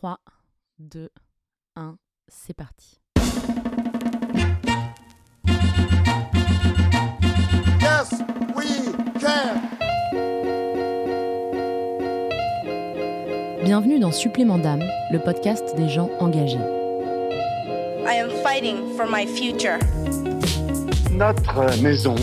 3, 2, 1, c'est parti. Yes, we can. Bienvenue dans Supplément d'âme, le podcast des gens engagés. I am fighting for my future. Notre maison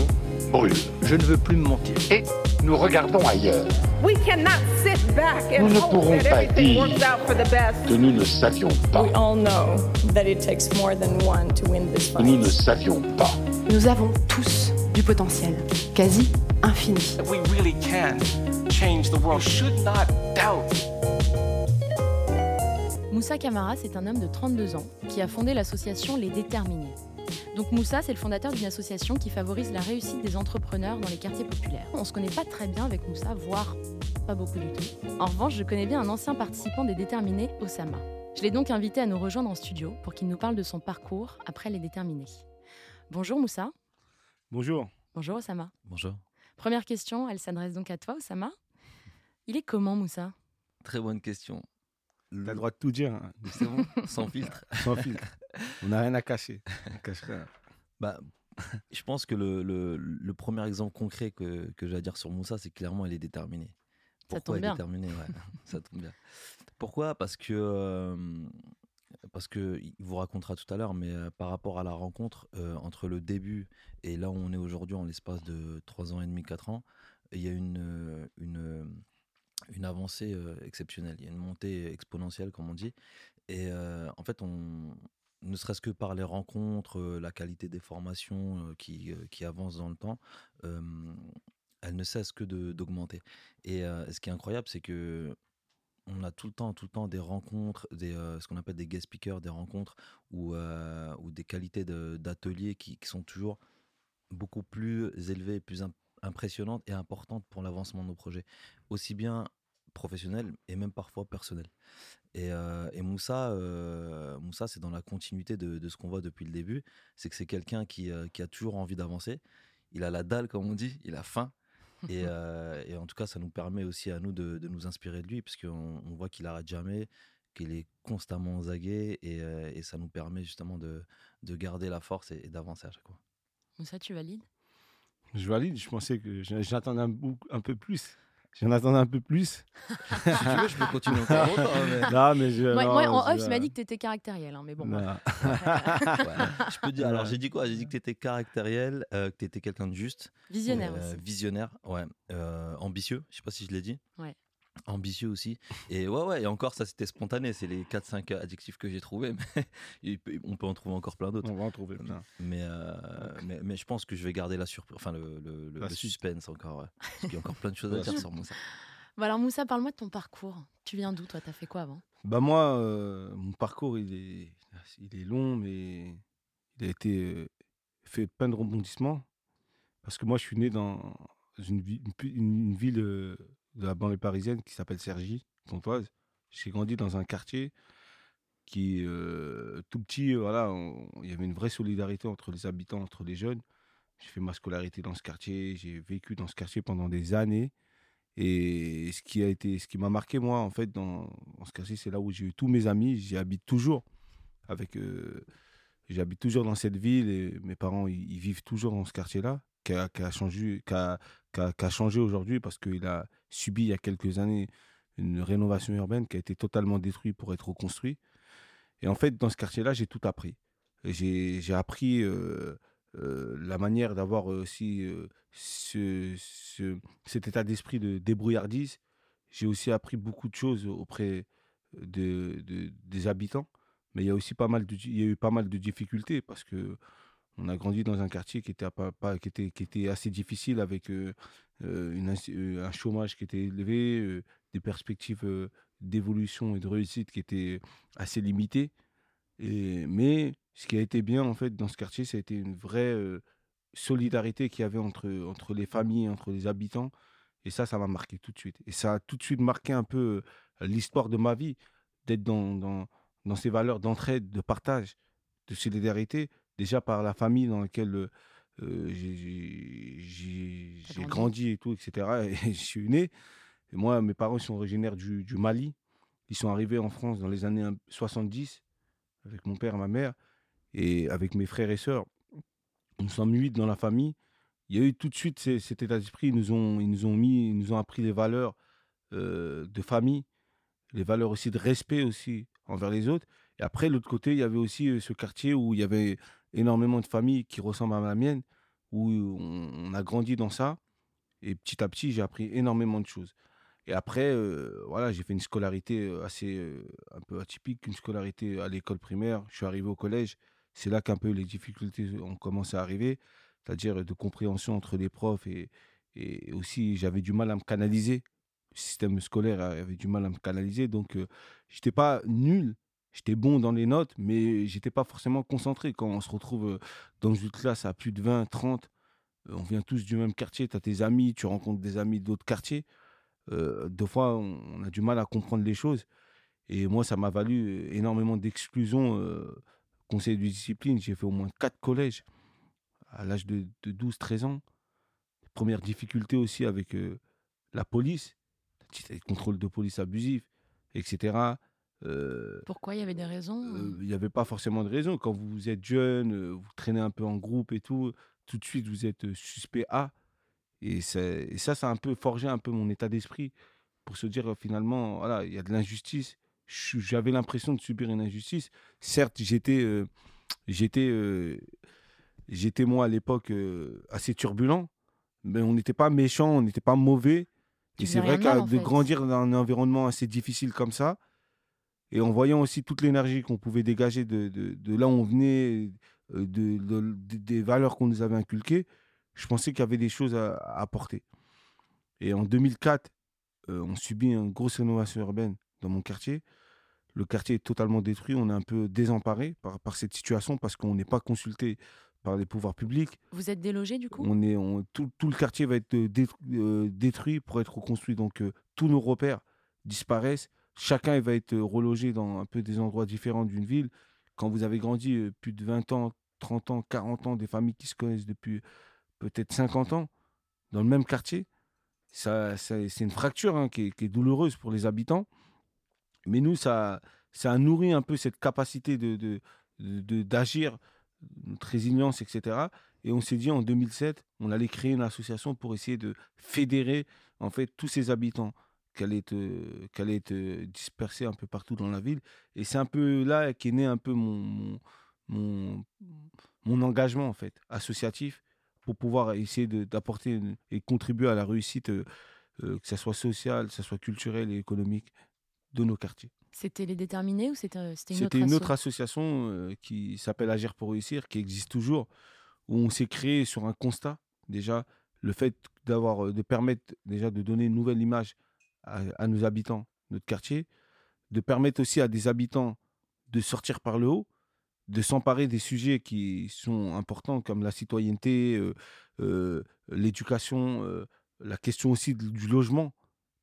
brûle Je ne veux plus me mentir. et nous regardons ailleurs. We cannot sit back and Nous ne hope pourrons that pas everything dire works out for the best. Que nous ne savions pas. We all know that it takes more than one to win this Que nous ne fight. savions pas. Nous avons tous du potentiel, quasi infini. We really can change the world. You should not doubt. Moussa Camara, c'est un homme de 32 ans qui a fondé l'association Les Déterminés. Donc Moussa, c'est le fondateur d'une association qui favorise la réussite des entrepreneurs dans les quartiers populaires. On se connaît pas très bien avec Moussa, voire pas beaucoup du tout. En revanche, je connais bien un ancien participant des Déterminés, Osama. Je l'ai donc invité à nous rejoindre en studio pour qu'il nous parle de son parcours après Les Déterminés. Bonjour Moussa. Bonjour. Bonjour Osama. Bonjour. Première question, elle s'adresse donc à toi Osama. Il est comment Moussa? Très bonne question. T'as Le- le droit de tout dire, hein, C'est bon Sans filtre sans filtre. On n'a rien à cacher. On cache rien. bah, Je pense que le, le- le premier exemple concret que, que j'ai à dire sur Moussa, c'est clairement il est déterminé. Ça Pourquoi tombe il est bien. déterminé ouais, Ça tombe bien. Pourquoi? Parce que. euh, parce que il vous racontera tout à l'heure, mais euh, par rapport à la rencontre euh, entre le début et là où on est aujourd'hui, en l'espace de 3 ans et demi, 4 ans, il y a une, une, une avancée euh, exceptionnelle. Il y a une montée exponentielle, comme on dit. Et euh, en fait, on, ne serait-ce que par les rencontres, la qualité des formations qui, qui avancent dans le temps, elle ne cesse que d'augmenter. Et ce qui est incroyable, c'est que on a tout le temps, tout le temps des rencontres, des, ce qu'on appelle des guest speakers, des rencontres ou, des qualités d'ateliers qui, sont toujours beaucoup plus élevées, plus im- impressionnantes et importantes pour l'avancement de nos projets, aussi bien professionnels et même parfois personnels. Et, euh, et Moussa, euh, Moussa c'est dans la continuité de, de ce qu'on voit depuis le début, c'est que c'est quelqu'un qui, euh, qui a toujours envie d'avancer. Il a la dalle, comme on dit, il a faim. Et, euh, et en tout cas, ça nous permet aussi à nous de, de nous inspirer de lui, parce qu'on on voit qu'il arrête jamais, qu'il est constamment aguets, et, euh, et ça nous permet justement de, de garder la force et, et d'avancer à chaque fois. Moussa, tu valides? Je valide. Je pensais que j'attendais un peu plus. J'en attendais un peu plus. si tu veux, je peux continuer encore longtemps. mais- Non, mais je. Moi, non, moi, en je- off, il m'a dit que tu étais caractériel, hein, mais bon. Ouais, je peux dire. Alors, j'ai dit quoi? J'ai dit que tu étais caractériel, euh, que tu étais quelqu'un de juste, Visionnaire euh, aussi. visionnaire, ouais, euh, ambitieux. Je sais pas si je l'ai dit. Ouais. Ambitieux aussi. Et ouais, ouais, et encore, ça c'était spontané. C'est les 4-5 adjectifs que j'ai trouvés, mais on peut en trouver encore plein d'autres. On va en trouver plein. Mais, euh, mais, mais je pense que je vais garder la surprise, enfin le, le, le- La le suite. suspense encore. ouais. Parce qu'il y a encore plein de choses à dire sur Moussa. Bon, alors Moussa, parle-moi de ton parcours. Tu viens d'où toi? T'as fait quoi avant? Bah moi, euh, mon parcours, il est, il est long, mais il a été euh, fait plein de rebondissements. Parce que moi, je suis né dans une, une une- une ville euh, de la banlieue parisienne qui s'appelle Cergy, Pontoise. J'ai grandi dans un quartier qui, euh, tout petit, euh, voilà, il y avait une vraie solidarité entre les habitants, entre les jeunes. J'ai fait ma scolarité dans ce quartier, j'ai vécu dans ce quartier pendant des années. Et ce qui a été, ce qui m'a marqué moi en fait dans, ce quartier, c'est là où j'ai eu tous mes amis. J'y habite toujours. Avec, euh, j'habite toujours dans cette ville et mes parents ils, vivent toujours dans ce quartier-là, qui a, changé, qui a, a changé aujourd'hui parce qu'il a subi il y a quelques années une rénovation urbaine qui a été totalement détruite pour être reconstruit. Et en fait, dans ce quartier-là, j'ai tout appris. J'ai appris euh, euh, la manière d'avoir aussi euh, ce, ce- cet état d'esprit de débrouillardise. J'ai aussi appris beaucoup de choses auprès de, de- des habitants. Mais il y a aussi pas mal il y a eu pas mal de difficultés parce que on a grandi dans un quartier qui était, pas, qui était, qui était assez difficile avec euh, euh, euh, un chômage qui était élevé, des perspectives d'évolution et de réussite qui étaient assez limitées. Mais ce qui a été bien en fait dans ce quartier, ça a été une vraie solidarité qu'il y avait entre, entre les familles, entre les habitants. Et ça, ça m'a marqué tout de suite. Et ça a tout de suite marqué un peu l'histoire de ma vie, d'être dans, dans, dans ces valeurs d'entraide, de partage, de solidarité, déjà par la famille dans laquelle euh, j'ai- grandi. grandi et tout, etc. Et je suis né. Et moi, mes parents sont originaires du, du Mali. Ils sont arrivés en France dans les années un- 70 avec mon père et ma mère et avec mes frères et sœurs. Nous sommes huit dans la famille. Il y a eu tout de suite cet état d'esprit. Ils nous ont, ils nous ont mis, ils nous ont appris les valeurs euh, de famille, les valeurs aussi de respect aussi envers les autres. Et après, de l'autre côté, il y avait aussi ce quartier où il y avait énormément de familles qui ressemblent à la mienne, où on, a grandi dans ça. Et petit à petit, j'ai appris énormément de choses. Et après, euh, voilà, j'ai fait une scolarité euh, assez euh, un peu atypique, une scolarité à l'école primaire. Je suis arrivé au collège. C'est là qu'un peu les difficultés ont commencé à arriver, c'est-à-dire de compréhension entre les profs et, et aussi j'avais du mal à me canaliser. Le système scolaire avait du mal à me canaliser, donc euh, j'étais pas nul. J'étais bon dans les notes, mais j'étais pas forcément concentré. Quand on se retrouve euh, dans une classe à plus de 20, 30, euh, on vient tous du même quartier, tu as tes amis, tu rencontres des amis d'autres quartiers. Euh, deux fois, on, a du mal à comprendre les choses. Et moi, ça m'a valu énormément d'exclusion. euh, conseil de discipline, j'ai fait au moins quatre collèges à l'âge de, de 12-13 ans. Première difficulté aussi avec la police, les contrôles de police abusifs, etc. Euh, Pourquoi il y avait des raisons euh, il n'y avait pas forcément de raison. Quand vous êtes jeune, euh, vous traînez un peu en groupe et tout, tout de suite vous êtes euh, suspect A. Et, ça, ça a un peu forgé un peu mon état d'esprit pour se dire euh, finalement, voilà, il y a de l'injustice. J'avais l'impression de subir une injustice. Certes, j'étais, euh, j'étais, euh, j'étais moi à l'époque euh, assez turbulent, mais on n'était pas méchant, on n'était pas mauvais. Tu Et c'est vrai que de fait. grandir dans un environnement assez difficile comme ça, et en voyant aussi toute l'énergie qu'on pouvait dégager de, de- de là où on venait, euh, de, de- de- des valeurs qu'on nous avait inculquées, je pensais qu'il y avait des choses à, à apporter. Et en 2004, euh, on subit une grosse rénovation urbaine dans mon quartier. Le quartier est totalement détruit. On est un peu désemparé par, par cette situation parce qu'on n'est pas consulté par les pouvoirs publics. Vous êtes délogé du coup? On est, on- tout, tout le quartier va être euh, dé- euh, détruit pour être reconstruit. Donc euh, tous nos repères disparaissent. Chacun il va être relogé dans un peu des endroits différents d'une ville. Quand vous avez grandi plus de 20 ans, 30 ans, 40 ans, des familles qui se connaissent depuis peut-être 50 ans dans le même quartier, ça, c'est une fracture hein, qui, est, douloureuse pour les habitants. Mais nous, ça, ça a nourri un peu cette capacité de- d'agir, notre résilience, etc. Et on s'est dit en 2007, on allait créer une association pour essayer de fédérer en fait tous ces habitants allaient être, euh, allaient être euh, dispersés un peu partout dans la ville. Et c'est un peu là qu'est né un peu mon, mon, mon, mon engagement en fait associatif pour pouvoir essayer d'apporter et contribuer à la réussite, euh, que ce soit sociale, que ce soit culturelle et économique de nos quartiers. C'était les déterminés ou c'était c'était une autre C'était une autre association qui s'appelle Agir pour réussir, qui existe toujours, où on s'est créé sur un constat. Déjà, le fait d'avoir, de permettre déjà de donner une nouvelle image à, nos habitants, notre quartier, de permettre aussi à des habitants de sortir par le haut, de s'emparer des sujets qui sont importants comme la citoyenneté, euh, euh, l'éducation, euh, la question aussi du logement,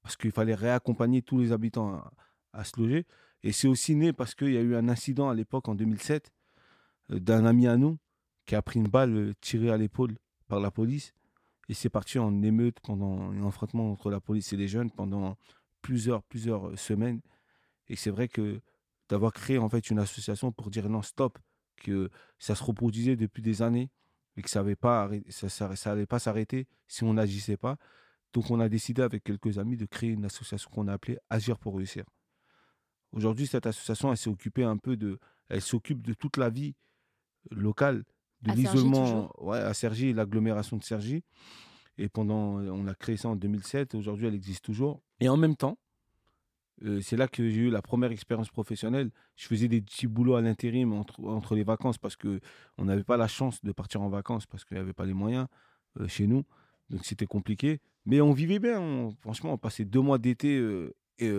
parce qu'il fallait réaccompagner tous les habitants à, à se loger. Et c'est aussi né parce qu'il y a eu un incident à l'époque, en 2007, euh, d'un ami à nous qui a pris une balle tirée à l'épaule par la police. Et c'est parti en émeute pendant un affrontement entre la police et les jeunes pendant plusieurs, plusieurs euh, semaines. Et c'est vrai que d'avoir créé en fait une association pour dire non, stop, que ça se reproduisait depuis des années et que ça n'allait pas, s'arrêter si on n'agissait pas. Donc on a décidé avec quelques amis de créer une association qu'on a appelée Agir pour réussir. Aujourd'hui, cette association, elle s'est occupée un peu de, elle s'occupe de toute la vie locale, de À Cergy, l'isolement, ouais, à Cergy, l'agglomération de Cergy. Et pendant, on a créé ça en 2007. Aujourd'hui, elle existe toujours. Et en même temps, euh, c'est là que j'ai eu la première expérience professionnelle. Je faisais des petits boulots à l'intérim entre, entre les vacances parce que on n'avait pas la chance de partir en vacances parce qu'il n'y avait pas les moyens euh, chez nous. Donc c'était compliqué. Mais on vivait bien. on- franchement, on passait deux mois d'été euh, et,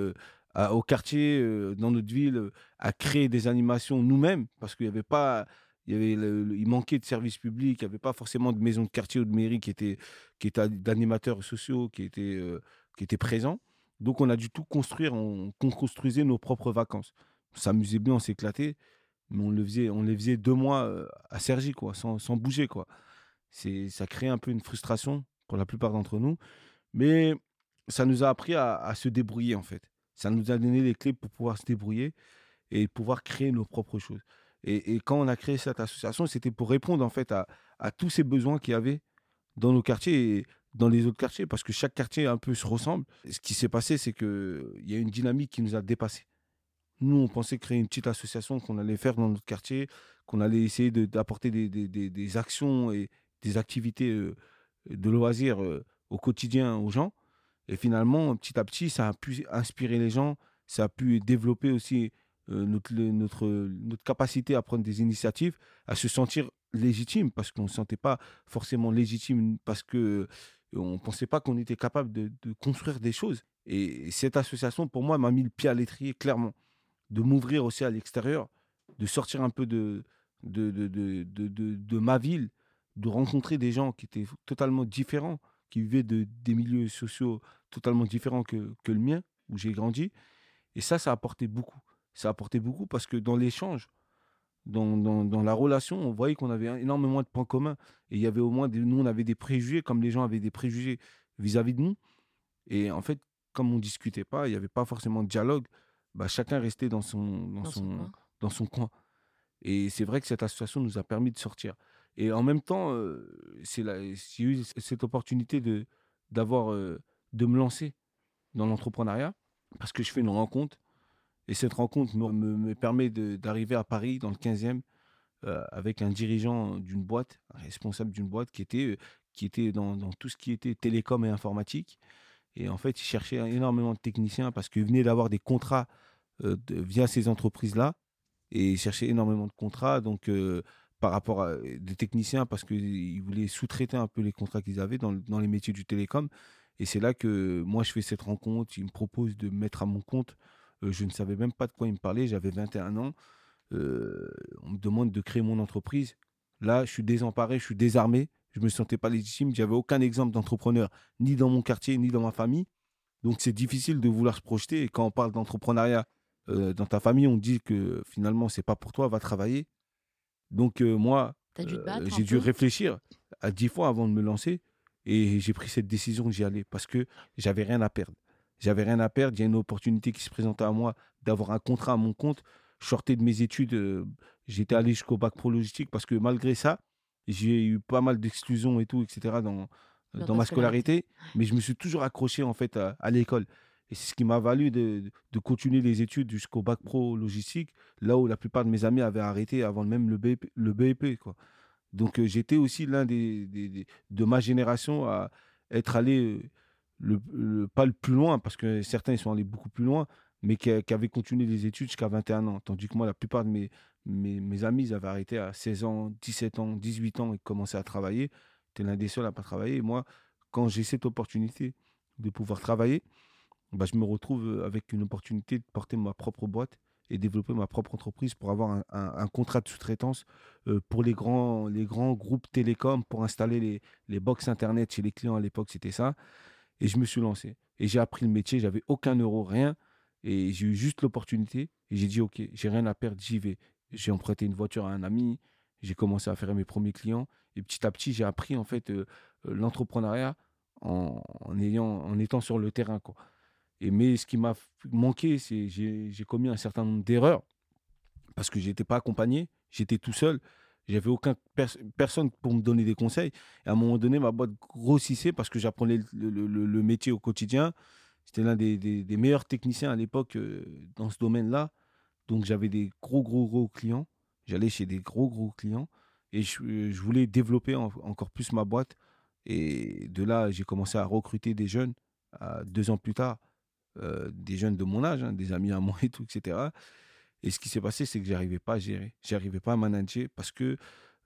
à- au quartier, dans notre ville, à créer des animations nous-mêmes parce qu'il n'y avait pas. Il, y avait manquait de services publics, il n'y avait pas forcément de maison de quartier ou de mairie qui étaient, qui d'animateurs sociaux qui étaient, euh, qui étaient présents. Donc on a dû tout construire, on, on construisait nos propres vacances. On s'amusait bien, on s'éclatait, mais on, le faisait, on les faisait deux mois euh, à Cergy, quoi, sans, sans bouger. Quoi. Ça crée un peu une frustration pour la plupart d'entre nous, mais ça nous a appris à, à se débrouiller en fait. Ça nous a donné les clés pour pouvoir se débrouiller et pouvoir créer nos propres choses. Et, quand on a créé cette association, c'était pour répondre en fait à, tous ces besoins qu'il y avait dans nos quartiers et dans les autres quartiers, parce que chaque quartier un peu se ressemble. Ce qui s'est passé, c'est qu'il y a une dynamique qui nous a dépassés. Nous, on pensait créer une petite association qu'on allait faire dans notre quartier, qu'on allait essayer d'apporter des, actions et des activités euh, de loisirs euh, au quotidien aux gens. Et finalement, petit à petit, ça a pu inspirer les gens, ça a pu développer aussi euh, notre, le- notre, notre capacité à prendre des initiatives, à se sentir légitime, parce qu'on ne se sentait pas forcément légitime, parce que euh, ne pensait pas qu'on était capable de, construire des choses. Et cette association, pour moi, m'a mis le pied à l'étrier, clairement. De m'ouvrir aussi à l'extérieur, de sortir un peu de, de, de- de ma ville, de rencontrer des gens qui étaient totalement différents, qui vivaient de, des milieux sociaux totalement différents que, que le mien, où j'ai grandi. Et ça, ça a apporté beaucoup. Ça a apporté beaucoup parce que dans l'échange, dans, dans, dans la relation, on voyait qu'on avait énormément de points communs. Et il y avait au moins, des, nous, on avait des préjugés, comme les gens avaient des préjugés vis-à-vis de nous. Et en fait, comme on ne discutait pas, il n'y avait pas forcément de dialogue, bah, chacun restait dans son, dans Dans son dans son coin. Et c'est vrai que cette association nous a permis de sortir. Et en même temps, euh, c'est j'ai eu cette opportunité de, d'avoir, euh, de me lancer dans l'entrepreneuriat parce que je fais une rencontre. Et cette rencontre me, me- me permet d'arriver à Paris, dans le 15e, euh, avec un dirigeant d'une boîte, un responsable d'une boîte qui était, euh, qui était dans, tout ce qui était télécom et informatique. Et en fait, il cherchait énormément de techniciens parce qu'il venait d'avoir des contrats euh, via ces entreprises-là. Et il cherchait énormément de contrats. Donc, par rapport à des techniciens, parce qu'ils voulaient sous-traiter un peu les contrats qu'ils avaient dans, dans les métiers du télécom. Et c'est là que moi, je fais cette rencontre. Il me propose de me mettre à mon compte. Euh, je ne savais même pas de quoi il me parlait. J'avais 21 ans. Euh, on me demande de créer mon entreprise. Là, je suis désemparé, je suis désarmé. Je ne me sentais pas légitime. J'avais aucun exemple d'entrepreneur, ni dans mon quartier, ni dans ma famille. Donc, c'est difficile de vouloir se projeter. Et quand on parle d'entrepreneuriat euh, dans ta famille, on dit que finalement, c'est pas pour toi, va travailler. Donc, euh, moi, euh, j'ai dû réfléchir à dix fois avant de me lancer. Et j'ai pris cette décision, j'y allais parce que j'avais rien à perdre. J'avais rien à perdre. Il y a une opportunité qui se présentait à moi d'avoir un contrat à mon compte. Je sortais de mes études. euh, J'étais allé jusqu'au bac pro logistique parce que malgré ça, j'ai eu pas mal d'exclusions et tout, etc. dans, Dans ma scolarité. scolarité. Mais je me suis toujours accroché en fait à, à l'école. Et c'est ce qui m'a valu de, de continuer les études jusqu'au bac pro logistique, là où la plupart de mes amis avaient arrêté avant même le BEP. Le BEP quoi. Donc euh, j'étais aussi l'un des, des- des- de ma génération à être allé euh, pas le plus loin, parce que certains ils sont allés beaucoup plus loin, mais qui, qui avaient continué les études jusqu'à 21 ans. Tandis que moi, la plupart de mes, mes, amis, ils avaient arrêté à 16 ans, 17 ans, 18 ans et commençaient à travailler. J'étais l'un des seuls à pas travailler. Moi, quand j'ai cette opportunité de pouvoir travailler, bah, je me retrouve euh, avec une opportunité de porter ma propre boîte et développer ma propre entreprise pour avoir un contrat de sous-traitance euh, pour les grands, les grands groupes télécoms pour installer les, les box internet chez les clients à l'époque, c'était ça. Et je me suis lancé. Et j'ai appris le métier, j'avais aucun euro, rien. Et j'ai eu juste l'opportunité. Et j'ai dit, OK, j'ai rien à perdre, j'y vais. J'ai emprunté une voiture à un ami. J'ai commencé à faire mes premiers clients. Et petit à petit, j'ai appris en fait euh, euh, l'entrepreneuriat en, ayant, en étant sur le terrain. Quoi. Et, mais ce qui m'a manqué, c'est j'ai commis un certain nombre d'erreurs parce que j'étais pas accompagné, j'étais tout seul, j'avais aucun pers- personne pour me donner des conseils. Et à un moment donné, ma boîte grossissait parce que j'apprenais le, le- métier au quotidien. J'étais l'un des, meilleurs techniciens à l'époque euh, dans ce domaine-là. Donc j'avais des gros, gros, gros clients. J'allais chez des gros, gros clients. Et je, euh, voulais développer en- encore plus ma boîte. Et de là, j'ai commencé à recruter des jeunes. Deux ans plus tard, euh, des jeunes de mon âge, hein, des amis à moi et tout, etc. Et ce qui s'est passé, c'est que j'arrivais pas à gérer, j'arrivais pas à manager parce que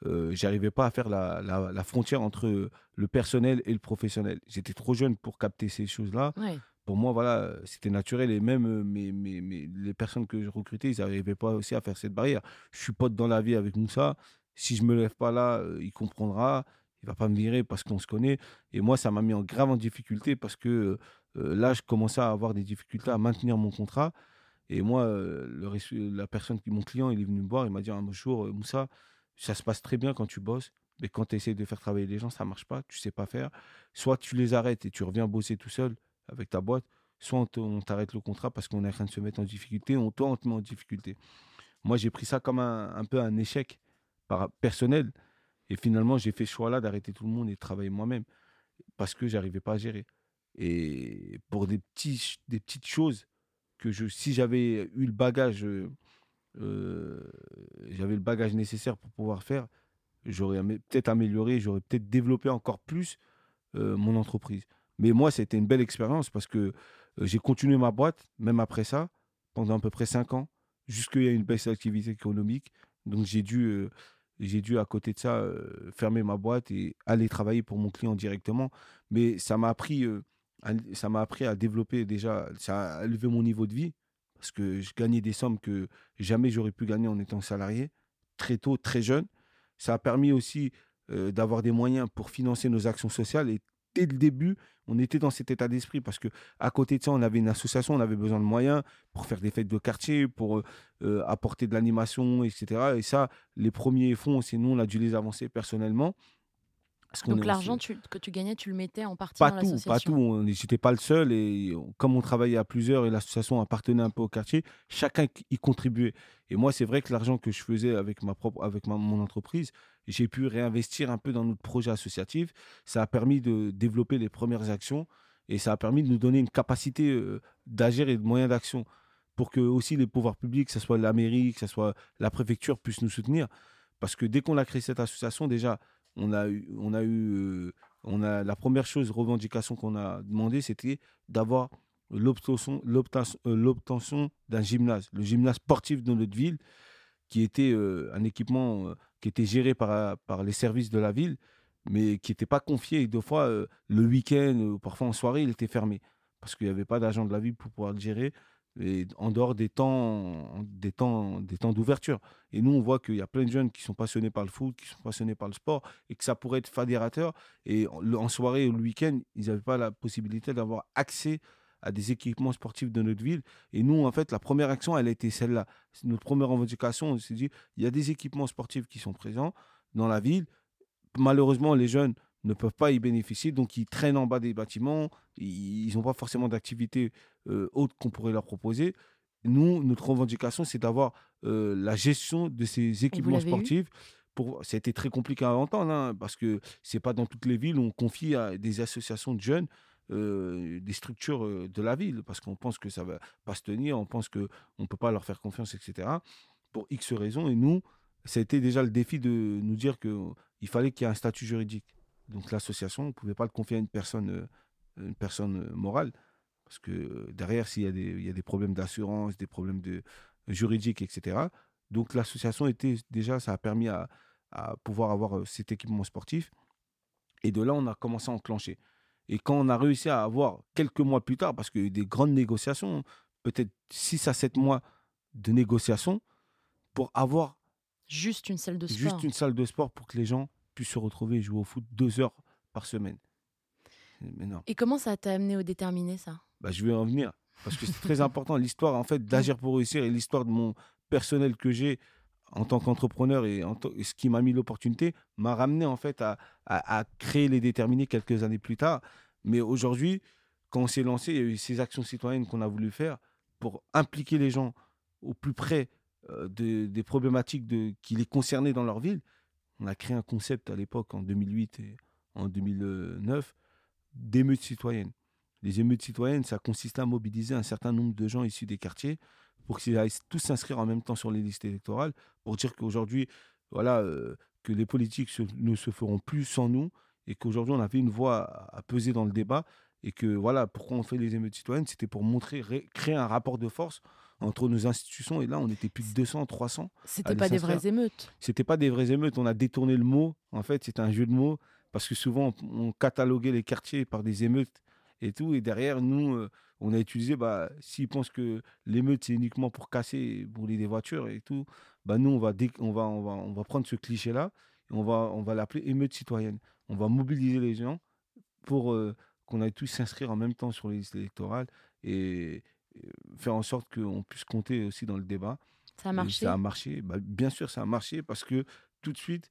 euh, j'arrivais pas à faire la, la- la frontière entre le personnel et le professionnel. J'étais trop jeune pour capter ces choses-là. Ouais. Pour moi, voilà, c'était naturel. Et même mes, mes- mes- les personnes que je recrutais, ils n'arrivaient pas aussi à faire cette barrière. Je suis pote dans la vie avec Moussa. Si je me lève pas là, il comprendra. Il va pas me virer parce qu'on se connaît. Et moi, ça m'a mis en grave en difficulté parce que euh, là, je commençais à avoir des difficultés à maintenir mon contrat. Et moi, euh, le la personne mon client, il est venu me voir, il m'a dit un jour, euh, Moussa, ça se passe très bien quand tu bosses, mais quand tu essaies de faire travailler les gens, ça marche pas, tu sais pas faire. Soit tu les arrêtes et tu reviens bosser tout seul avec ta boîte, soit on te- on t'arrête le contrat parce qu'on est en train de se mettre en difficulté, on, toi, on te met en difficulté. Moi, j'ai pris ça comme un, un peu un échec personnel. Et finalement, j'ai fait ce choix-là d'arrêter tout le monde et de travailler moi-même parce que j'arrivais pas à gérer. Et pour des, petits, des petites choses que je, si j'avais eu le bagage, euh, euh, j'avais le bagage nécessaire pour pouvoir faire, j'aurais peut-être amélioré, j'aurais peut-être développé encore plus euh, mon entreprise. Mais moi, c'était une belle expérience parce que j'ai continué ma boîte, même après ça, pendant à peu près cinq ans, jusqu'il y a une baisse d'activité économique. Donc j'ai dû, j'ai dû à côté de ça fermer ma boîte et aller travailler pour mon client directement. Mais ça m'a appris, ça m'a appris à développer déjà, ça a élevé mon niveau de vie parce que je gagnais des sommes que jamais j'aurais pu gagner en étant salarié, très tôt, très jeune. Ça a permis aussi euh, d'avoir des moyens pour financer nos actions sociales. Et dès le début, on était dans cet état d'esprit parce que à côté de ça, on avait une association, on avait besoin de moyens pour faire des fêtes de quartier, pour euh, euh, apporter de l'animation, etc. Et ça, les premiers fonds, c'est nous, on a dû les avancer personnellement. Donc l'argent tu- que tu gagnais, tu le mettais en partie pas dans tout, pas tout. J'étais pas le seul et on- comme on travaillait à plusieurs et l'association appartenait un peu au quartier, chacun y contribuait. Et moi, c'est vrai que l'argent que je faisais avec ma propre, avec ma- mon entreprise, j'ai pu réinvestir un peu dans notre projet associatif. Ça a permis de développer les premières actions et ça a permis de nous donner une capacité euh, d'agir et de moyens d'action pour que aussi les pouvoirs publics, que ce soit la mairie, que ce soit la préfecture, puissent nous soutenir. Parce que dès qu'on a créé cette association, déjà, on a eu, euh, la première chose, revendication qu'on a demandé, c'était d'avoir euh, l'obtention d'un gymnase, le gymnase sportif de notre ville, qui était euh, un équipement qui était géré par, les services de la ville, mais qui n'était pas confié. Et deux fois, le week-end, parfois en soirée, il était fermé parce qu'il n'y avait pas d'agent de la ville pour pouvoir le gérer. Et en dehors des temps, des temps, des temps d'ouverture. Et nous, on voit qu'il y a plein de jeunes qui sont passionnés par le foot, qui sont passionnés par le sport, et que ça pourrait être fédérateur. Et en, soirée ou le week-end, ils n'avaient pas la possibilité d'avoir accès à des équipements sportifs de notre ville. Et nous, en fait, la première action, elle a été celle-là. Notre première revendication, on s'est dit, il y a des équipements sportifs qui sont présents dans la ville. Malheureusement, les jeunes ne peuvent pas y bénéficier, donc ils traînent en bas des bâtiments, ils n'ont pas forcément d'activité euh, autre qu'on pourrait leur proposer. Nous, notre revendication, c'est d'avoir euh, la gestion de ces équipements sportifs. Pour... C'était très compliqué à entendre, hein, parce que c'est pas dans toutes les villes où on confie à des associations de jeunes euh, des structures de la ville, parce qu'on pense que ça va pas se tenir, on pense qu'on ne peut pas leur faire confiance, etc. Pour X raisons. Et nous, ça a été déjà le défi de nous dire qu'il fallait qu'il y ait un statut juridique. Donc l'association, on ne pouvait pas le confier à une personne, une personne morale, parce que euh, derrière, s'il y, a des- il y a des problèmes d'assurance, des problèmes de, juridiques, etc. Donc l'association était déjà, ça a permis à, à pouvoir avoir euh, cet équipement sportif. Et de là, on a commencé à enclencher. Et quand on a réussi à avoir quelques mois plus tard, parce qu'il y a eu des grandes négociations, peut-être 6 à 7 mois de négociations, pour avoir Juste une salle de sport. juste une salle de sport pour que les gens puissent se retrouver et jouer au foot deux heures par semaine. Mais non, Et comment ça t'a amené au déterminé ça? Bah, je vais en venir. Parce que c'est très important, l'histoire en fait d'agir pour réussir et l'histoire de mon personnel que j'ai en tant qu'entrepreneur et, et ce qui m'a mis l'opportunité m'a ramené en fait à, à- créer les déterminés quelques années plus tard. Mais aujourd'hui, quand on s'est lancé, il y a eu ces actions citoyennes qu'on a voulu faire pour impliquer les gens au plus près euh, de- des problématiques de, qui les concernaient dans leur ville. On a créé un concept à l'époque, en 2008 et en 2009, d'émeutes citoyennes. Les émeutes citoyennes, ça consistait à mobiliser un certain nombre de gens issus des quartiers pour qu'ils aillent tous s'inscrire en même temps sur les listes électorales, pour dire qu'aujourd'hui, voilà, euh, que les politiques se- ne se feront plus sans nous et qu'aujourd'hui, on avait une voix à, à peser dans le débat et que, voilà, pourquoi on fait les émeutes citoyennes, c'était pour montrer, ré- créer un rapport de force entre nos institutions. Et là, on était plus de 200, 300. C'était pas des vraies émeutes. C'était pas des vraies émeutes. On a détourné le mot. En fait, c'était un jeu de mots parce que souvent on, on cataloguait les quartiers par des émeutes et tout. Et derrière, nous, euh, on a utilisé. Bah, s'ils pensent que l'émeute c'est uniquement pour casser, et brûler des voitures et tout, bah nous, on va, on va, on va, on va prendre ce cliché-là et on va, on va l'appeler émeute citoyenne. On va mobiliser les gens pour euh, qu'on aille tous s'inscrire en même temps sur les listes électorales et, et faire en sorte qu'on puisse compter aussi dans le débat. Ça a Et marché. Ça a marché. Bah, bien sûr, ça a marché parce que tout de suite,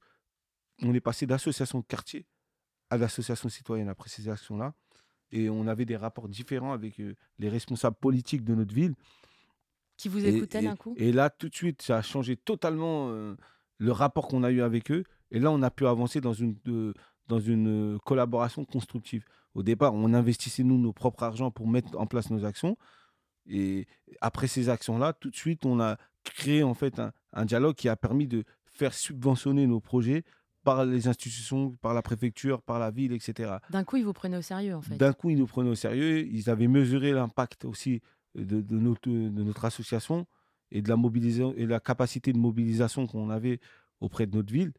on est passé d'association de quartier à l'association citoyenne après ces actions-là. Et on avait des rapports différents avec euh, les responsables politiques de notre ville. Qui vous écoutaient d'un coup? Et là, tout de suite, ça a changé totalement euh, le rapport qu'on a eu avec eux. Et là, on a pu avancer dans une, euh, dans une euh, collaboration constructive. Au départ, on investissait, nous, nos propres argent pour mettre en place nos actions. Et après ces actions-là, tout de suite, on a créé en fait un, un dialogue qui a permis de faire subventionner nos projets par les institutions, par la préfecture, par la ville, etc. D'un coup, ils vous prenaient au sérieux, en fait. D'un coup, ils nous prenaient au sérieux. Ils avaient mesuré l'impact aussi de, de notre, de notre association et de la mobilisation et la capacité de mobilisation qu'on avait auprès de notre ville.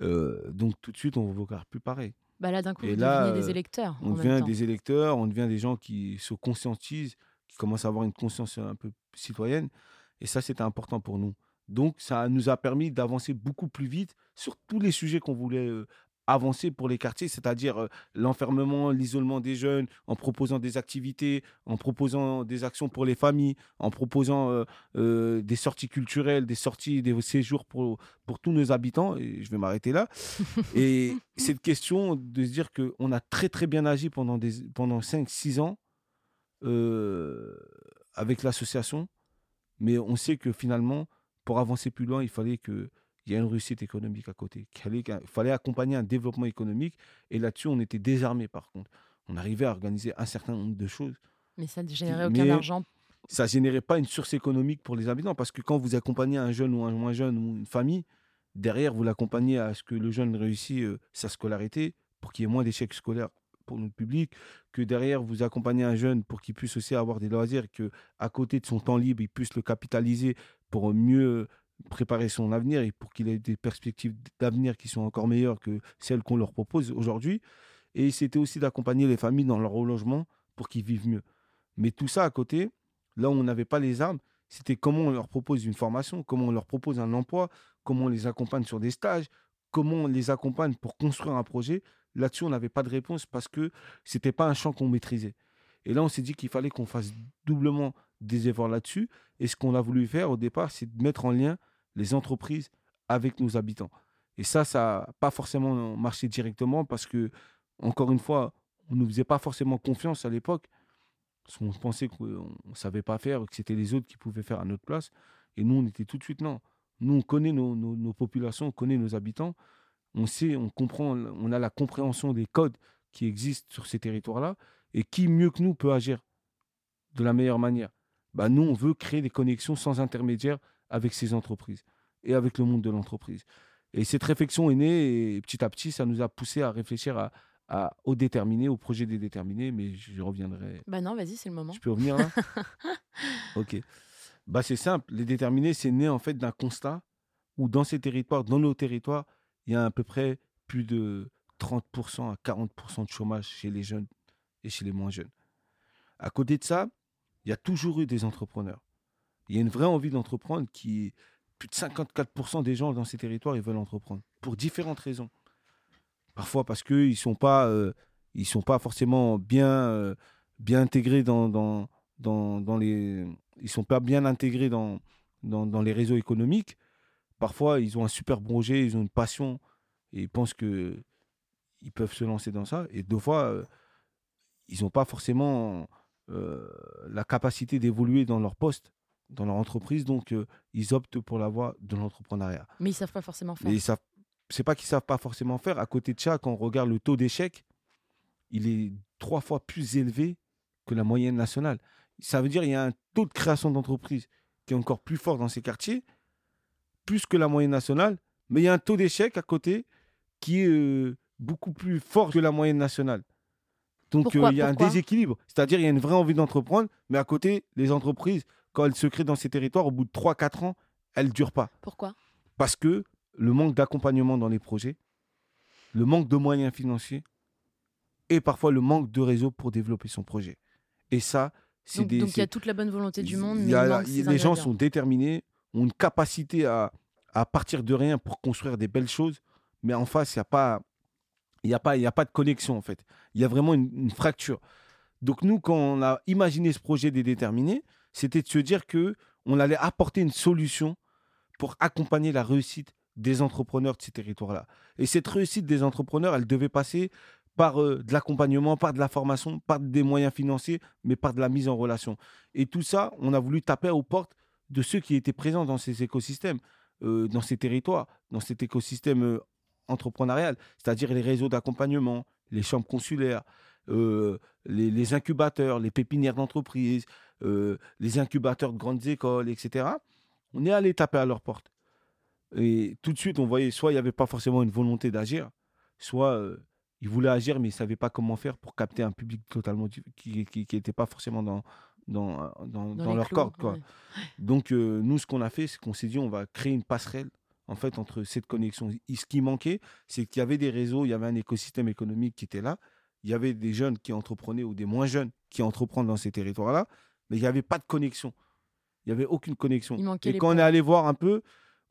Euh, donc tout de suite, on ne regarde plus pareil. Bah là, d'un coup, Et vous là, des euh, électeurs. On en même devient temps. des électeurs, on devient des gens qui se conscientisent, qui commencent à avoir une conscience un peu citoyenne. Et ça, c'était important pour nous. Donc, ça nous a permis d'avancer beaucoup plus vite sur tous les sujets qu'on voulait euh, avancer pour les quartiers, c'est-à-dire euh, l'enfermement, l'isolement des jeunes, en proposant des activités, en proposant des actions pour les familles, en proposant euh, euh, des sorties culturelles, des sorties, des séjours pour, pour tous nos habitants. Et je vais m'arrêter là. Et cette question de se dire qu'on a très très bien agi pendant, des, pendant 5-6 ans avec l'association, mais on sait que finalement, pour avancer plus loin, il fallait qu'il y ait une réussite économique à côté. qu'il fallait, accompagner un développement économique. Et là-dessus, on était désarmés par contre. On arrivait à organiser un certain nombre de choses. Mais ça ne générait aucun argent. Ça générait pas une source économique pour les habitants parce que quand vous accompagnez un jeune ou un moins jeune ou une famille, derrière, vous l'accompagnez à ce que le jeune réussisse euh, sa scolarité pour qu'il y ait moins d'échecs scolaires pour notre public, que derrière, vous accompagnez un jeune pour qu'il puisse aussi avoir des loisirs, que à côté de son temps libre, il puisse le capitaliser pour mieux préparer son avenir et pour qu'il ait des perspectives d'avenir qui sont encore meilleures que celles qu'on leur propose aujourd'hui. Et c'était aussi d'accompagner les familles dans leur relogement pour qu'ils vivent mieux. Mais tout ça à côté, là où on n'avait pas les armes, c'était comment on leur propose une formation, comment on leur propose un emploi, comment on les accompagne sur des stages, comment on les accompagne pour construire un projet. Là-dessus, on n'avait pas de réponse parce que ce n'était pas un champ qu'on maîtrisait. Et là, on s'est dit qu'il fallait qu'on fasse doublement des efforts là-dessus. Et ce qu'on a voulu faire au départ, c'est de mettre en lien les entreprises avec nos habitants. Et ça, ça n'a pas forcément marché directement parce que, encore une fois, on ne faisait pas forcément confiance à l'époque. Parce qu'on pensait qu'on ne savait pas faire, que c'était les autres qui pouvaient faire à notre place. Et nous, on était tout de suite non. Nous, on connaît nos populations, on connaît nos habitants. On sait, on comprend, on a la compréhension des codes qui existent sur ces territoires-là. Et qui, mieux que nous, peut agir de la meilleure manière bah, Nous, on veut créer des connexions sans intermédiaire avec ces entreprises et avec le monde de l'entreprise. Et cette réflexion est née et petit à petit, ça nous a poussé à réfléchir à, à- au déterminé, au projet des déterminés, mais je reviendrai. Bah non, vas-y, c'est le moment. Je peux revenir là? Ok. Bah, c'est simple. Les déterminés, c'est né en fait d'un constat où dans ces territoires, dans nos territoires, il y a à peu près plus de 30% à 40% de chômage chez les jeunes et chez les moins jeunes. À côté de ça, il y a toujours eu des entrepreneurs. Il y a une vraie envie d'entreprendre qui plus de 54% des gens dans ces territoires, ils veulent entreprendre pour différentes raisons. Parfois parce qu'ils ne sont, pas, euh, sont pas forcément bien, euh, bien intégrés dans, dans, dans, les... Ils sont pas bien intégrés dans, dans, les réseaux économiques. Parfois, ils ont un super projet, ils ont une passion et ils pensent que ils peuvent se lancer dans ça. Et deux fois, euh, ils n'ont pas forcément la capacité d'évoluer dans leur poste, dans leur entreprise. Donc, euh, ils optent pour la voie de l'entrepreneuriat. Mais ils savent pas forcément faire. Mais ils savent, c'est pas qu'ils savent pas forcément faire. À côté de ça, quand on regarde le taux d'échec, il est trois fois plus élevé que la moyenne nationale. Ça veut dire qu'il y a un taux de création d'entreprise qui est encore plus fort dans ces quartiers, plus que la moyenne nationale, mais il y a un taux d'échec à côté qui est euh, beaucoup plus fort que la moyenne nationale. Donc euh, Pourquoi- il y a un déséquilibre. C'est-à-dire il y a une vraie envie d'entreprendre, mais à côté, les entreprises, quand elles se créent dans ces territoires, au bout de 3-4 ans, elles ne durent pas. Pourquoi? Parce que le manque d'accompagnement dans les projets, le manque de moyens financiers et parfois le manque de réseau pour développer son projet. Et ça, c'est des. donc il y a toute la bonne volonté du monde, mais a il manque y a- les gens sont déterminés, ont une capacité à, à partir de rien pour construire des belles choses, mais en face, il n'y a pas. Il n'y a, pas- il y a pas de connexion, en fait. Il y a vraiment une, fracture. Donc, nous, quand on a imaginé ce projet des déterminés, c'était de se dire que on allait apporter une solution pour accompagner la réussite des entrepreneurs de ces territoires-là. Et cette réussite des entrepreneurs, elle devait passer par euh, de l'accompagnement, par de la formation, par des moyens financiers, mais par de la mise en relation. Et tout ça, on a voulu taper aux portes de ceux qui étaient présents dans ces écosystèmes, euh, dans ces territoires, dans cet écosystème euh, entrepreneurial, c'est-à-dire les réseaux d'accompagnement, les chambres consulaires, euh, les, les incubateurs, les pépinières d'entreprise, euh, les incubateurs de grandes écoles, etc. On est allé taper à leur porte. Et tout de suite, on voyait soit il n'y avait pas forcément une volonté d'agir, soit euh, ils voulaient agir, mais ils ne savaient pas comment faire pour capter un public totalement qui n'était pas forcément dans, dans, dans, leur clous, corde. Quoi. ouais. Donc, nous, ce qu'on a fait, c'est qu'on s'est dit, on va créer une passerelle en fait entre cette connexion. Et ce qui manquait, c'est qu'il y avait des réseaux, il y avait un écosystème économique qui était là. Il y avait des jeunes qui entreprenaient ou des moins jeunes qui entreprennent dans ces territoires-là, mais il n'y avait pas de connexion. Il n'y avait aucune connexion. Et quand on est allé voir un peu,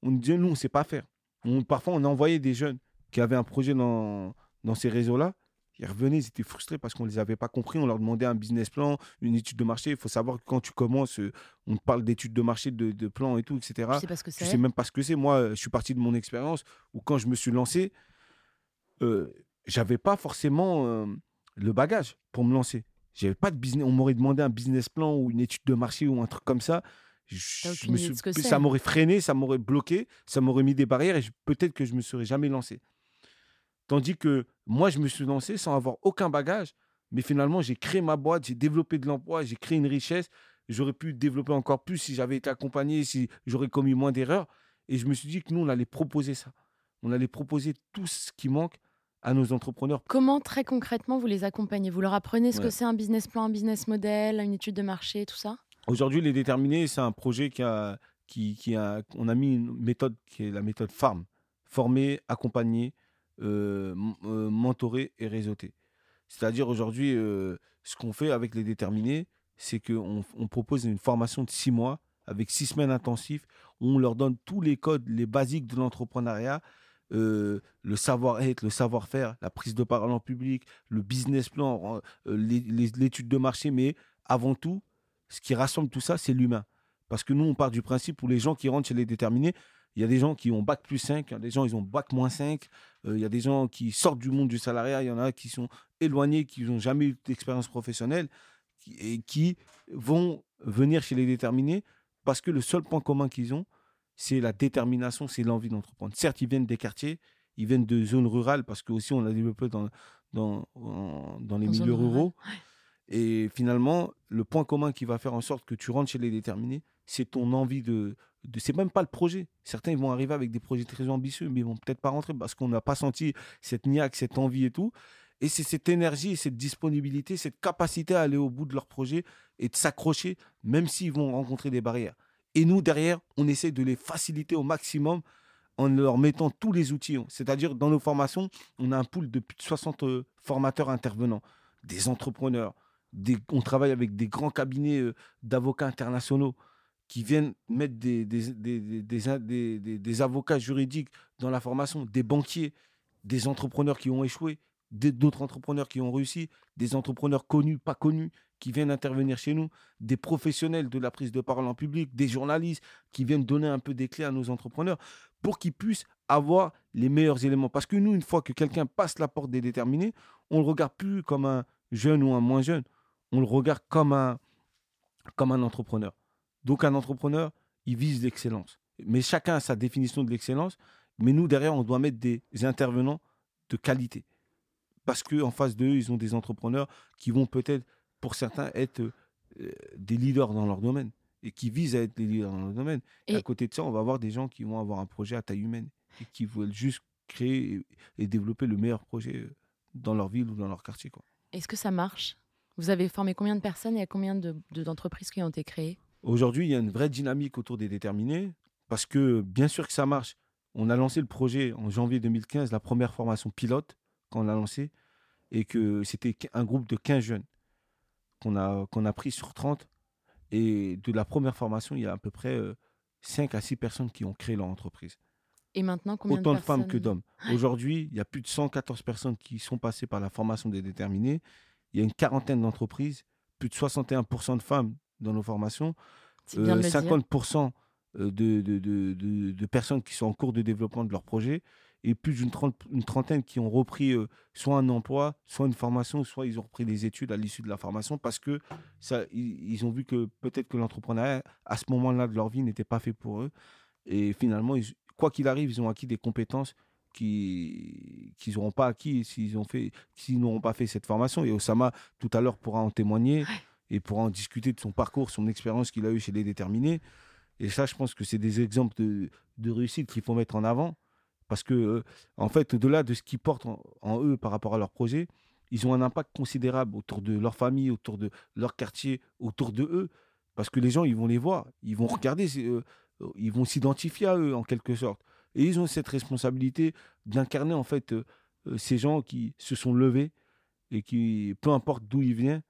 on nous disait, nous, on ne sait pas faire. On- parfois, on envoyait des jeunes qui avaient un projet dans, dans ces réseaux-là. Ils revenaient, ils étaient frustrés parce qu'on ne les avait pas compris. On leur demandait un business plan, une étude de marché. Il faut savoir que quand tu commences, euh, on te parle d'études de marché, de, de plans et tout, etc. Je sais pas ce que Je c'est. sais même pas ce que c'est. Moi, euh, je suis parti de mon expérience où quand je me suis lancé, euh, j'avais pas forcément euh, le bagage pour me lancer. J'avais pas de business. On m'aurait demandé un business plan ou une étude de marché ou un truc comme ça. Je, me suis- ça m'aurait freiné, ça m'aurait bloqué, ça m'aurait mis des barrières et je- peut-être que je me serais jamais lancé. Tandis que moi, je me suis lancé sans avoir aucun bagage, mais finalement, j'ai créé ma boîte, j'ai développé de l'emploi, j'ai créé une richesse. J'aurais pu développer encore plus si j'avais été accompagné, si j'aurais commis moins d'erreurs. Et je me suis dit que nous, on allait proposer ça. On allait proposer tout ce qui manque à nos entrepreneurs. Comment très concrètement vous les accompagnez? Vous leur apprenez ce que c'est un business plan, un business model, une étude de marché, tout ça? Aujourd'hui, les déterminés, c'est un projet qui a, qui, qui a, on a mis une méthode qui est la méthode FARM. Former, accompagner, euh, euh, mentorer et réseauter. C'est-à-dire aujourd'hui, euh, ce qu'on fait avec les déterminés, c'est qu'on on propose une formation de six mois avec six semaines intensives. On leur donne tous les codes, les basiques de l'entrepreneuriat, le savoir-être, le savoir-faire, la prise de parole en public, le business plan, l'étude de marché, mais avant tout, ce qui rassemble tout ça, c'est l'humain. Parce que nous, on part du principe où les gens qui rentrent chez les déterminés, il y a des gens qui ont bac plus 5, il y a des gens qui ont bac moins 5, euh, il y a des gens qui sortent du monde du salariat, il y en a qui sont éloignés, qui n'ont jamais eu d'expérience professionnelle qui- et qui vont venir chez les déterminés parce que le seul point commun qu'ils ont, c'est la détermination, c'est l'envie d'entreprendre. Certes, ils viennent des quartiers, ils viennent de zones rurales parce que aussi on a développé dans, dans, dans les milieux rurale, ruraux. Et finalement, le point commun qui va faire en sorte que tu rentres chez les déterminés, c'est ton envie de. c'est même pas le projet. Certains ils vont arriver avec des projets très ambitieux, mais ils vont peut-être pas rentrer parce qu'on n'a pas senti cette niaque, cette envie et tout. Et c'est cette énergie, cette disponibilité, cette capacité à aller au bout de leur projet et de s'accrocher, même s'ils vont rencontrer des barrières. Et nous, derrière, on essaie de les faciliter au maximum en leur mettant tous les outils. C'est-à-dire, dans nos formations, on a un pool de plus de 60 euh, formateurs intervenants, des entrepreneurs. on travaille avec des grands cabinets euh, d'avocats internationaux qui viennent mettre des, avocats juridiques dans la formation, des banquiers, des entrepreneurs qui ont échoué, d'autres entrepreneurs qui ont réussi, des entrepreneurs connus, pas connus, qui viennent intervenir chez nous, des professionnels de la prise de parole en public, des journalistes qui viennent donner un peu des clés à nos entrepreneurs pour qu'ils puissent avoir les meilleurs éléments. Parce que nous, une fois que quelqu'un passe la porte des déterminés, on ne le regarde plus comme un jeune ou un moins jeune, on le regarde comme un entrepreneur. Donc un entrepreneur, il vise l'excellence. Mais chacun a sa définition de l'excellence. Mais nous, derrière, on doit mettre des intervenants de qualité. Parce qu'en face d'eux, ils ont des entrepreneurs qui vont peut-être, pour certains, être euh, des leaders dans leur domaine et qui visent à être des leaders dans leur domaine. Et, Et- à côté de ça, on va avoir des gens qui vont avoir un projet à taille humaine et qui veulent juste créer et, et développer le meilleur projet euh, dans leur ville ou dans leur quartier. Est-ce que ça marche? Vous avez formé combien de personnes et à combien de- de- d'entreprises qui ont été créées? Aujourd'hui, il y a une vraie dynamique autour des déterminés parce que bien sûr que ça marche. On a lancé le projet en janvier 2015, la première formation pilote quand on l'a lancé et que c'était un groupe de 15 jeunes qu'on a, qu'on a pris sur 30. Et de la première formation, il y a à peu près euh, 5 à 6 personnes qui ont créé leur entreprise. Et maintenant, combien Autant de de, femmes que d'hommes. Aujourd'hui, il y a plus de 114 personnes qui sont passées par la formation des déterminés. Il y a une quarantaine d'entreprises, plus de 61% de femmes dans nos formations. Euh, le dire. 50% de, de, de- de- personnes qui sont en cours de développement de leur projet et plus d'une trentaine qui ont repris euh, soit un emploi, soit une formation, soit ils ont repris des études à l'issue de la formation parce que ça, ils, ils ont vu que peut-être que l'entrepreneuriat, à ce moment-là de leur vie, n'était pas fait pour eux. Et finalement, ils- quoi qu'il arrive, ils ont acquis des compétences qui qu'ils n'auront pas acquis s'ils ont fait s'ils n'auront pas fait cette formation. Et Osama, tout à l'heure, pourra en témoigner et pourra en discuter de son parcours, son expérience qu'il a eue chez les déterminés. Et ça, je pense que c'est des exemples de, réussite qu'il faut mettre en avant. Parce que, euh, en fait, au-delà de ce qu'ils portent en, eux par rapport à leur projet, ils ont un impact considérable autour de leur famille, autour de leur quartier, autour de eux. Parce que les gens, ils vont les voir, ils vont regarder, euh, ils vont s'identifier à eux, en quelque sorte. Et ils ont cette responsabilité d'incarner, en fait, euh, ces gens qui se sont levés et qui, peu importe d'où ils viennent,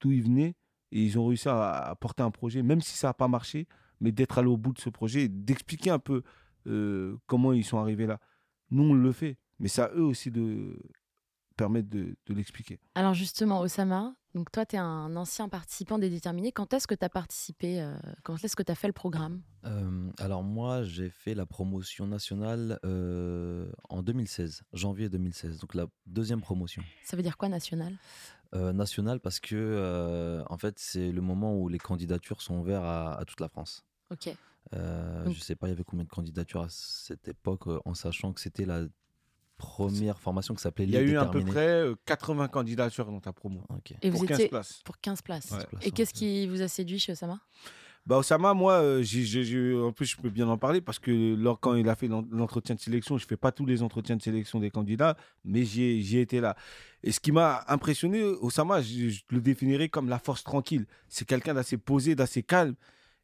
d'où ils venaient, et ils ont réussi à, à porter un projet, même si ça n'a pas marché, mais d'être allé au bout de ce projet et d'expliquer un peu euh, comment ils sont arrivés là. Nous, on le fait, mais c'est à eux aussi de permettre de, de l'expliquer. Alors justement, Osama, donc toi, tu es un ancien participant des déterminés. Quand est-ce que tu as participé euh, Quand est-ce que tu as fait le programme? Euh, alors moi, j'ai fait la promotion nationale euh, en 2016, janvier 2016, donc la deuxième promotion. Ça veut dire quoi, national Euh, nationale parce que euh, en fait c'est le moment où les candidatures sont ouvertes à, à toute la France. Ok. Euh, Donc- je sais pas, il y avait combien de candidatures à cette époque, euh, en sachant que c'était la première formation qui s'appelait Il y a eu à peu près euh, 80 candidatures dans ta promo. Ok. Et pour vous 15 étiez places. pour 15 places. Ouais. Et qu'est-ce qui vous a séduit chez Osama? Bah Osama, moi, euh, j'ai- en plus, je peux bien en parler parce que lors, quand il a fait l'en- l'entretien de sélection, je fais pas tous les entretiens de sélection des candidats, mais j'y ai, j'y ai été là. Et ce qui m'a impressionné, Osama, je, je le définirais comme la force tranquille. C'est quelqu'un d'assez posé, d'assez calme.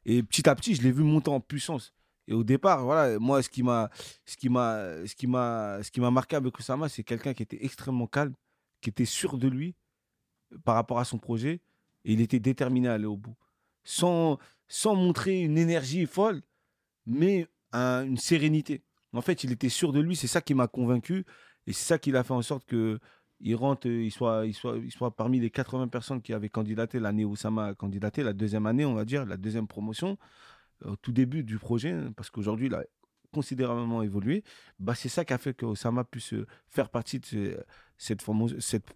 Et petit à petit, je l'ai vu monter en puissance. Et au départ, voilà, moi, ce qui m'a, ce qui m'a marqué avec Osama, c'est quelqu'un qui était extrêmement calme, qui était sûr de lui euh, par rapport à son projet, et il était déterminé à aller au bout, sans, sans montrer une énergie folle, mais un- une sérénité. En fait, il était sûr de lui, c'est ça qui m'a convaincu, et c'est ça qui a fait en sorte que il euh, il soit, il soit, il soit parmi les 80 personnes qui avaient candidaté l'année où Osama a candidaté, la deuxième année, on va dire, la deuxième promotion, au tout début du projet, hein, parce qu'aujourd'hui, il a considérablement évolué. Bah, c'est ça qui a fait que Osama puisse euh, faire partie de cette,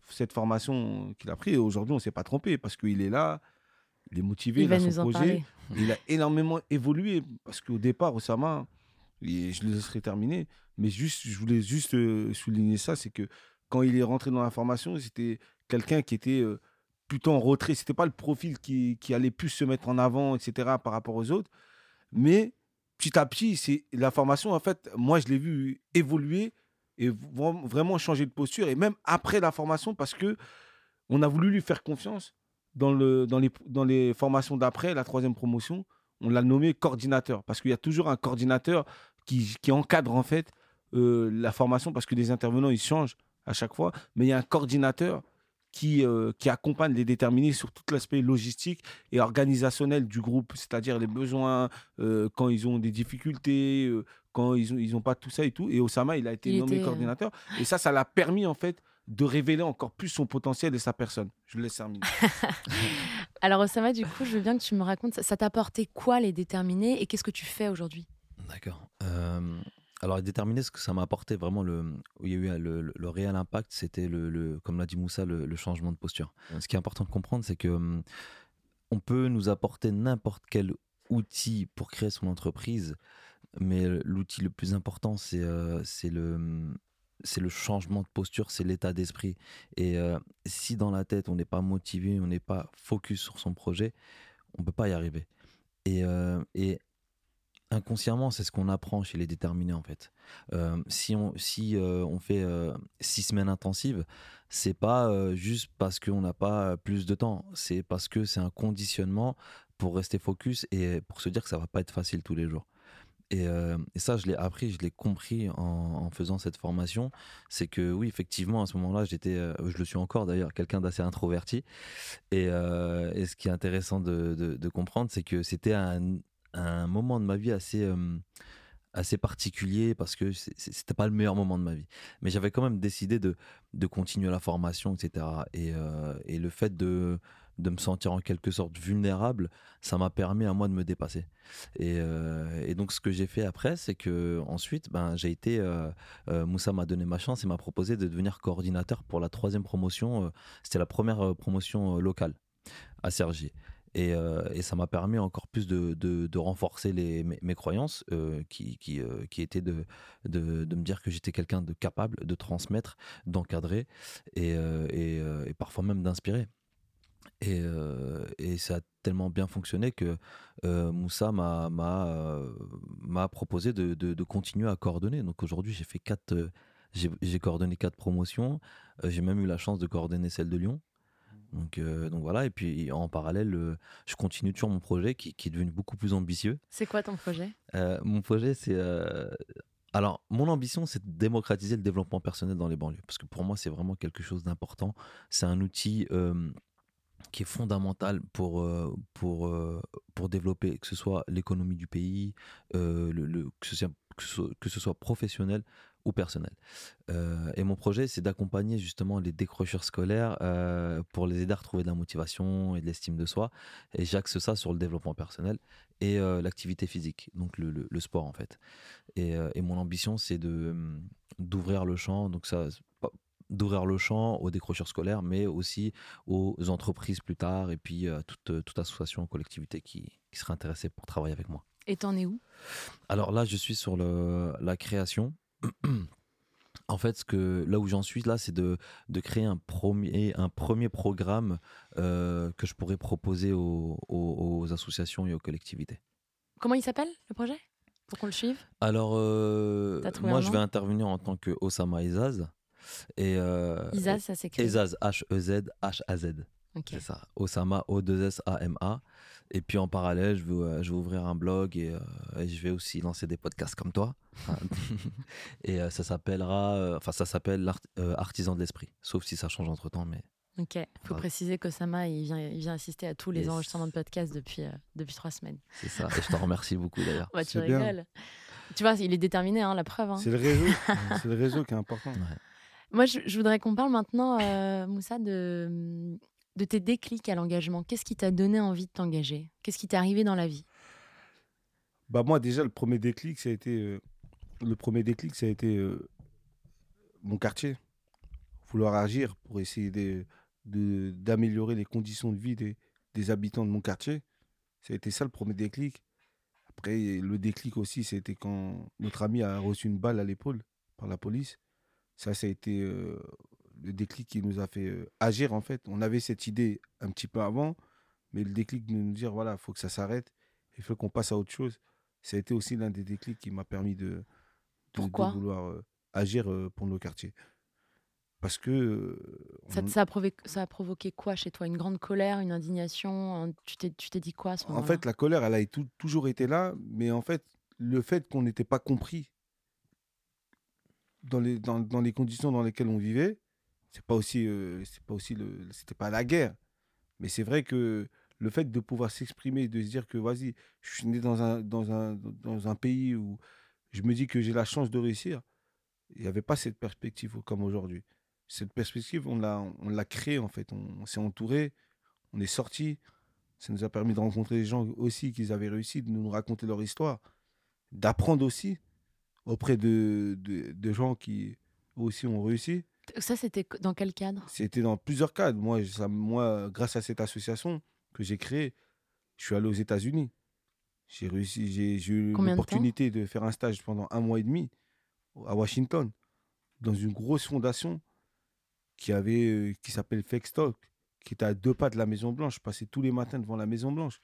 cette formation qu'il a pris. Et aujourd'hui, on ne s'est pas trompé, parce qu'il est là, il est motivé, Il il, a son nous en projet. parler. Il a énormément évolué parce qu'au départ, Osama, et je le laisserai terminer, mais juste, je voulais juste euh, souligner ça, c'est que quand il est rentré dans la formation, c'était quelqu'un qui était euh, plutôt en retrait. C'était pas le profil qui, qui allait plus se mettre en avant, etc., par rapport aux autres. Mais petit à petit, c'est la formation, en fait, moi, je l'ai vu évoluer et vra- vraiment changer de posture. Et même après la formation, parce que on a voulu lui faire confiance dans, le, dans, les, dans les formations d'après, la troisième promotion, on l'a nommé coordinateur. Parce qu'il y a toujours un coordinateur qui, qui encadre en fait euh, la formation, parce que les intervenants, ils changent à chaque fois. Mais il y a un coordinateur qui, euh, qui accompagne les déterminés sur tout l'aspect logistique et organisationnel du groupe, c'est-à-dire les besoins, euh, quand ils ont des difficultés, quand ils n'ont ils ont pas tout ça et tout. Et Osama, il a été Il nommé était, coordinateur. Et ça, ça l'a permis en fait de révéler encore plus son potentiel et sa personne. Je le laisse terminer. Alors Osama, du coup, je veux bien que tu me racontes, ça- t'a apporté quoi les déterminés et qu'est-ce que tu fais aujourd'hui? D'accord. Euh, alors, déterminer ce que ça m'a apporté, vraiment, le, où il y a eu le, le- le réel impact, c'était, le, le- comme l'a dit Moussa, le, le changement de posture. Ce qui est important de comprendre, c'est que hum, on peut nous apporter n'importe quel outil pour créer son entreprise, mais l'outil le plus important, c'est euh, c'est le, hum, c'est le changement de posture, c'est l'état d'esprit. Et euh, si dans la tête, on n'est pas motivé, on n'est pas focus sur son projet, on peut pas y arriver. Et, euh, et inconsciemment, c'est ce qu'on apprend chez les déterminés en fait. Euh, si on, si, on fait six semaines intensives, c'est pas juste parce qu'on n'a pas plus de temps, c'est parce que c'est un conditionnement pour rester focus et pour se dire que ça va pas être facile tous les jours. Et, euh, et ça, je l'ai appris, je l'ai compris en, faisant cette formation. C'est que oui, effectivement, à ce moment-là, j'étais, euh, je le suis encore d'ailleurs, quelqu'un d'assez introverti. Et, euh, ce qui est intéressant de, comprendre, c'est que c'était un, moment de ma vie assez, assez particulier parce que c'était pas le meilleur moment de ma vie. Mais j'avais quand même décidé de, de continuer la formation, etc. Et, et le fait de, de me sentir en quelque sorte vulnérable, ça m'a permis à moi de me dépasser. Et, euh, donc ce que j'ai fait après, c'est que ensuite, ben, j'ai été, euh, euh, Moussa m'a donné ma chance et m'a proposé de devenir coordinateur pour la troisième promotion. C'était la première promotion locale à Cergy. Et, et ça m'a permis encore plus de, de- renforcer les, mes, croyances qui, qui, qui étaient de, de, de me dire que j'étais quelqu'un de capable de transmettre, d'encadrer et, et, et parfois même d'inspirer. Et, euh, et ça a tellement bien fonctionné que euh, Moussa m'a m'a euh, m'a proposé de, de, de continuer à coordonner. Donc aujourd'hui, j'ai fait quatre, euh, j'ai j'ai coordonné quatre promotions. J'ai même eu la chance de coordonner celle de Lyon. Donc, donc voilà. Et puis en parallèle, je continue toujours mon projet qui, qui est devenu beaucoup plus ambitieux. C'est quoi ton projet? Mon projet, c'est. Alors, mon ambition, c'est de démocratiser le développement personnel dans les banlieues. Parce que pour moi, c'est vraiment quelque chose d'important. C'est un outil euh, qui est fondamental pour, euh, pour, euh, pour développer, que ce soit l'économie du pays, euh, le, que, ce soit, que, ce soit, professionnel ou personnel. Et mon projet, c'est d'accompagner justement les décrocheurs scolaires pour les aider à retrouver de la motivation et de l'estime de soi. Et j'axe ça sur le développement personnel et l'activité physique, donc le, le- sport en fait. Et, et mon ambition, c'est hum, d'ouvrir le champ, donc ça, d'ouvrir le champ aux décrocheurs scolaires, mais aussi aux entreprises plus tard, et puis à toute, euh, toute association, collectivité qui, qui serait intéressée pour travailler avec moi. Et t'en es où? Alors là, je suis sur le, la création. En fait, ce que, là où j'en suis, là, c'est de, de créer un premier, un premier programme euh, que je pourrais proposer aux, aux- aux associations et aux collectivités. Comment il s'appelle le projet? Pour qu'on le suive? Alors, euh, moi, je vais intervenir en tant que Osama Izaz. Et, euh, Isaz, ça s'écrit. Ezaz, H-E-Z, H-A-Z. Ok. C'est ça. Osama, O-2-S-A-M-A. Et puis en parallèle, je vais, euh, je vais ouvrir un blog et, euh, et je vais aussi lancer des podcasts comme toi. et euh, ça s'appellera, euh, enfin, ça s'appelle l'art- euh, Artisan de l'esprit. Sauf si ça change entre temps, mais Ok. Faut Voilà. préciser qu'Osama, il vient, il vient assister à tous les Yes. enregistrements de podcast depuis, euh, depuis trois semaines. c'est ça. Et je te remercie beaucoup d'ailleurs. Ouais, tu C'est bien. rigoles. Tu vois, il est déterminé, hein, la preuve. hein. C'est le réseau. c'est le réseau qui est important. Moi, je, voudrais qu'on parle maintenant, euh, Moussa, de, de tes déclics à l'engagement. Qu'est-ce qui t'a donné envie de t'engager? Qu'est-ce qui t'est arrivé dans la vie? Bah moi déjà le premier déclic ça a été euh, le premier déclic ça a été euh, mon quartier. Vouloir agir pour essayer de de- d'améliorer les conditions de vie des, des habitants de mon quartier. Ça a été ça le premier déclic. Après le déclic aussi c'était quand notre ami a reçu une balle à l'épaule par la police ça ça a été euh, le déclic qui nous a fait euh, agir en fait on avait cette idée un petit peu avant mais le déclic de nous dire voilà faut que ça s'arrête il faut qu'on passe à autre chose ça a été aussi l'un des déclics qui m'a permis de, de- de, Pourquoi? vouloir euh, agir pour nos quartiers. Parce que. ça, on- ça a provoqué, ça a provoqué quoi chez toi? Une grande colère, une indignation un- Tu t'es dit quoi à ce en moment-là? fait, la colère, elle a tou- toujours été là, mais en fait, le fait qu'on n'était pas compris dans les, dans, dans les conditions dans lesquelles on vivait, c'est pas aussi, euh, c'est pas aussi le, c'était pas la guerre, mais c'est vrai que le fait de pouvoir s'exprimer, de se dire que vas-y, je suis né dans un, dans un, dans un pays où je me dis que j'ai la chance de réussir, il n'y avait pas cette perspective comme aujourd'hui. Cette perspective, on l'a, on l'a créée en fait, on, s'est entouré, on est sorti, ça nous a permis de rencontrer des gens aussi qui avaient réussi, de nous raconter leur histoire, d'apprendre aussi auprès de, de, de gens qui aussi ont réussi. Ça, c'était dans quel cadre? C'était dans plusieurs cadres. Moi, ça- moi, grâce à cette association que j'ai créée, je suis allé aux États-Unis. J'ai réussi, j'ai eu de l'opportunité de faire un stage pendant un mois et demi à Washington, dans une grosse fondation qui avait, euh, qui s'appelle Fextalk, qui était à deux pas de la Maison Blanche. Je passais tous les matins devant la Maison Blanche.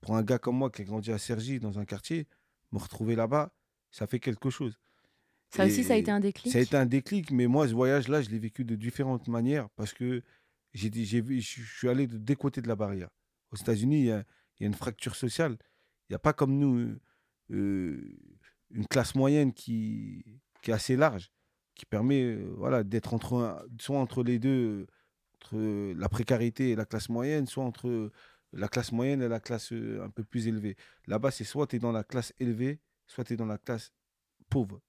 Pour un gars comme moi qui a grandi à Cergy, dans un quartier, me retrouver là-bas, ça fait quelque chose. Ça aussi, ça a été un déclic? Ça a été un déclic, mais moi, ce voyage-là, je l'ai vécu de différentes manières parce que j'ai je suis allé de des côtés de la barrière. Aux États-Unis, il y a, il y a une fracture sociale. Il n'y a pas comme nous euh, euh, une classe moyenne qui, qui est assez large, qui permet euh, voilà, d'être entre, un- soit entre les deux, entre la précarité et la classe moyenne, soit entre la classe moyenne et la classe un peu plus élevée. Là-bas, c'est soit tu es dans la classe élevée, soit tu es dans la classe pauvre.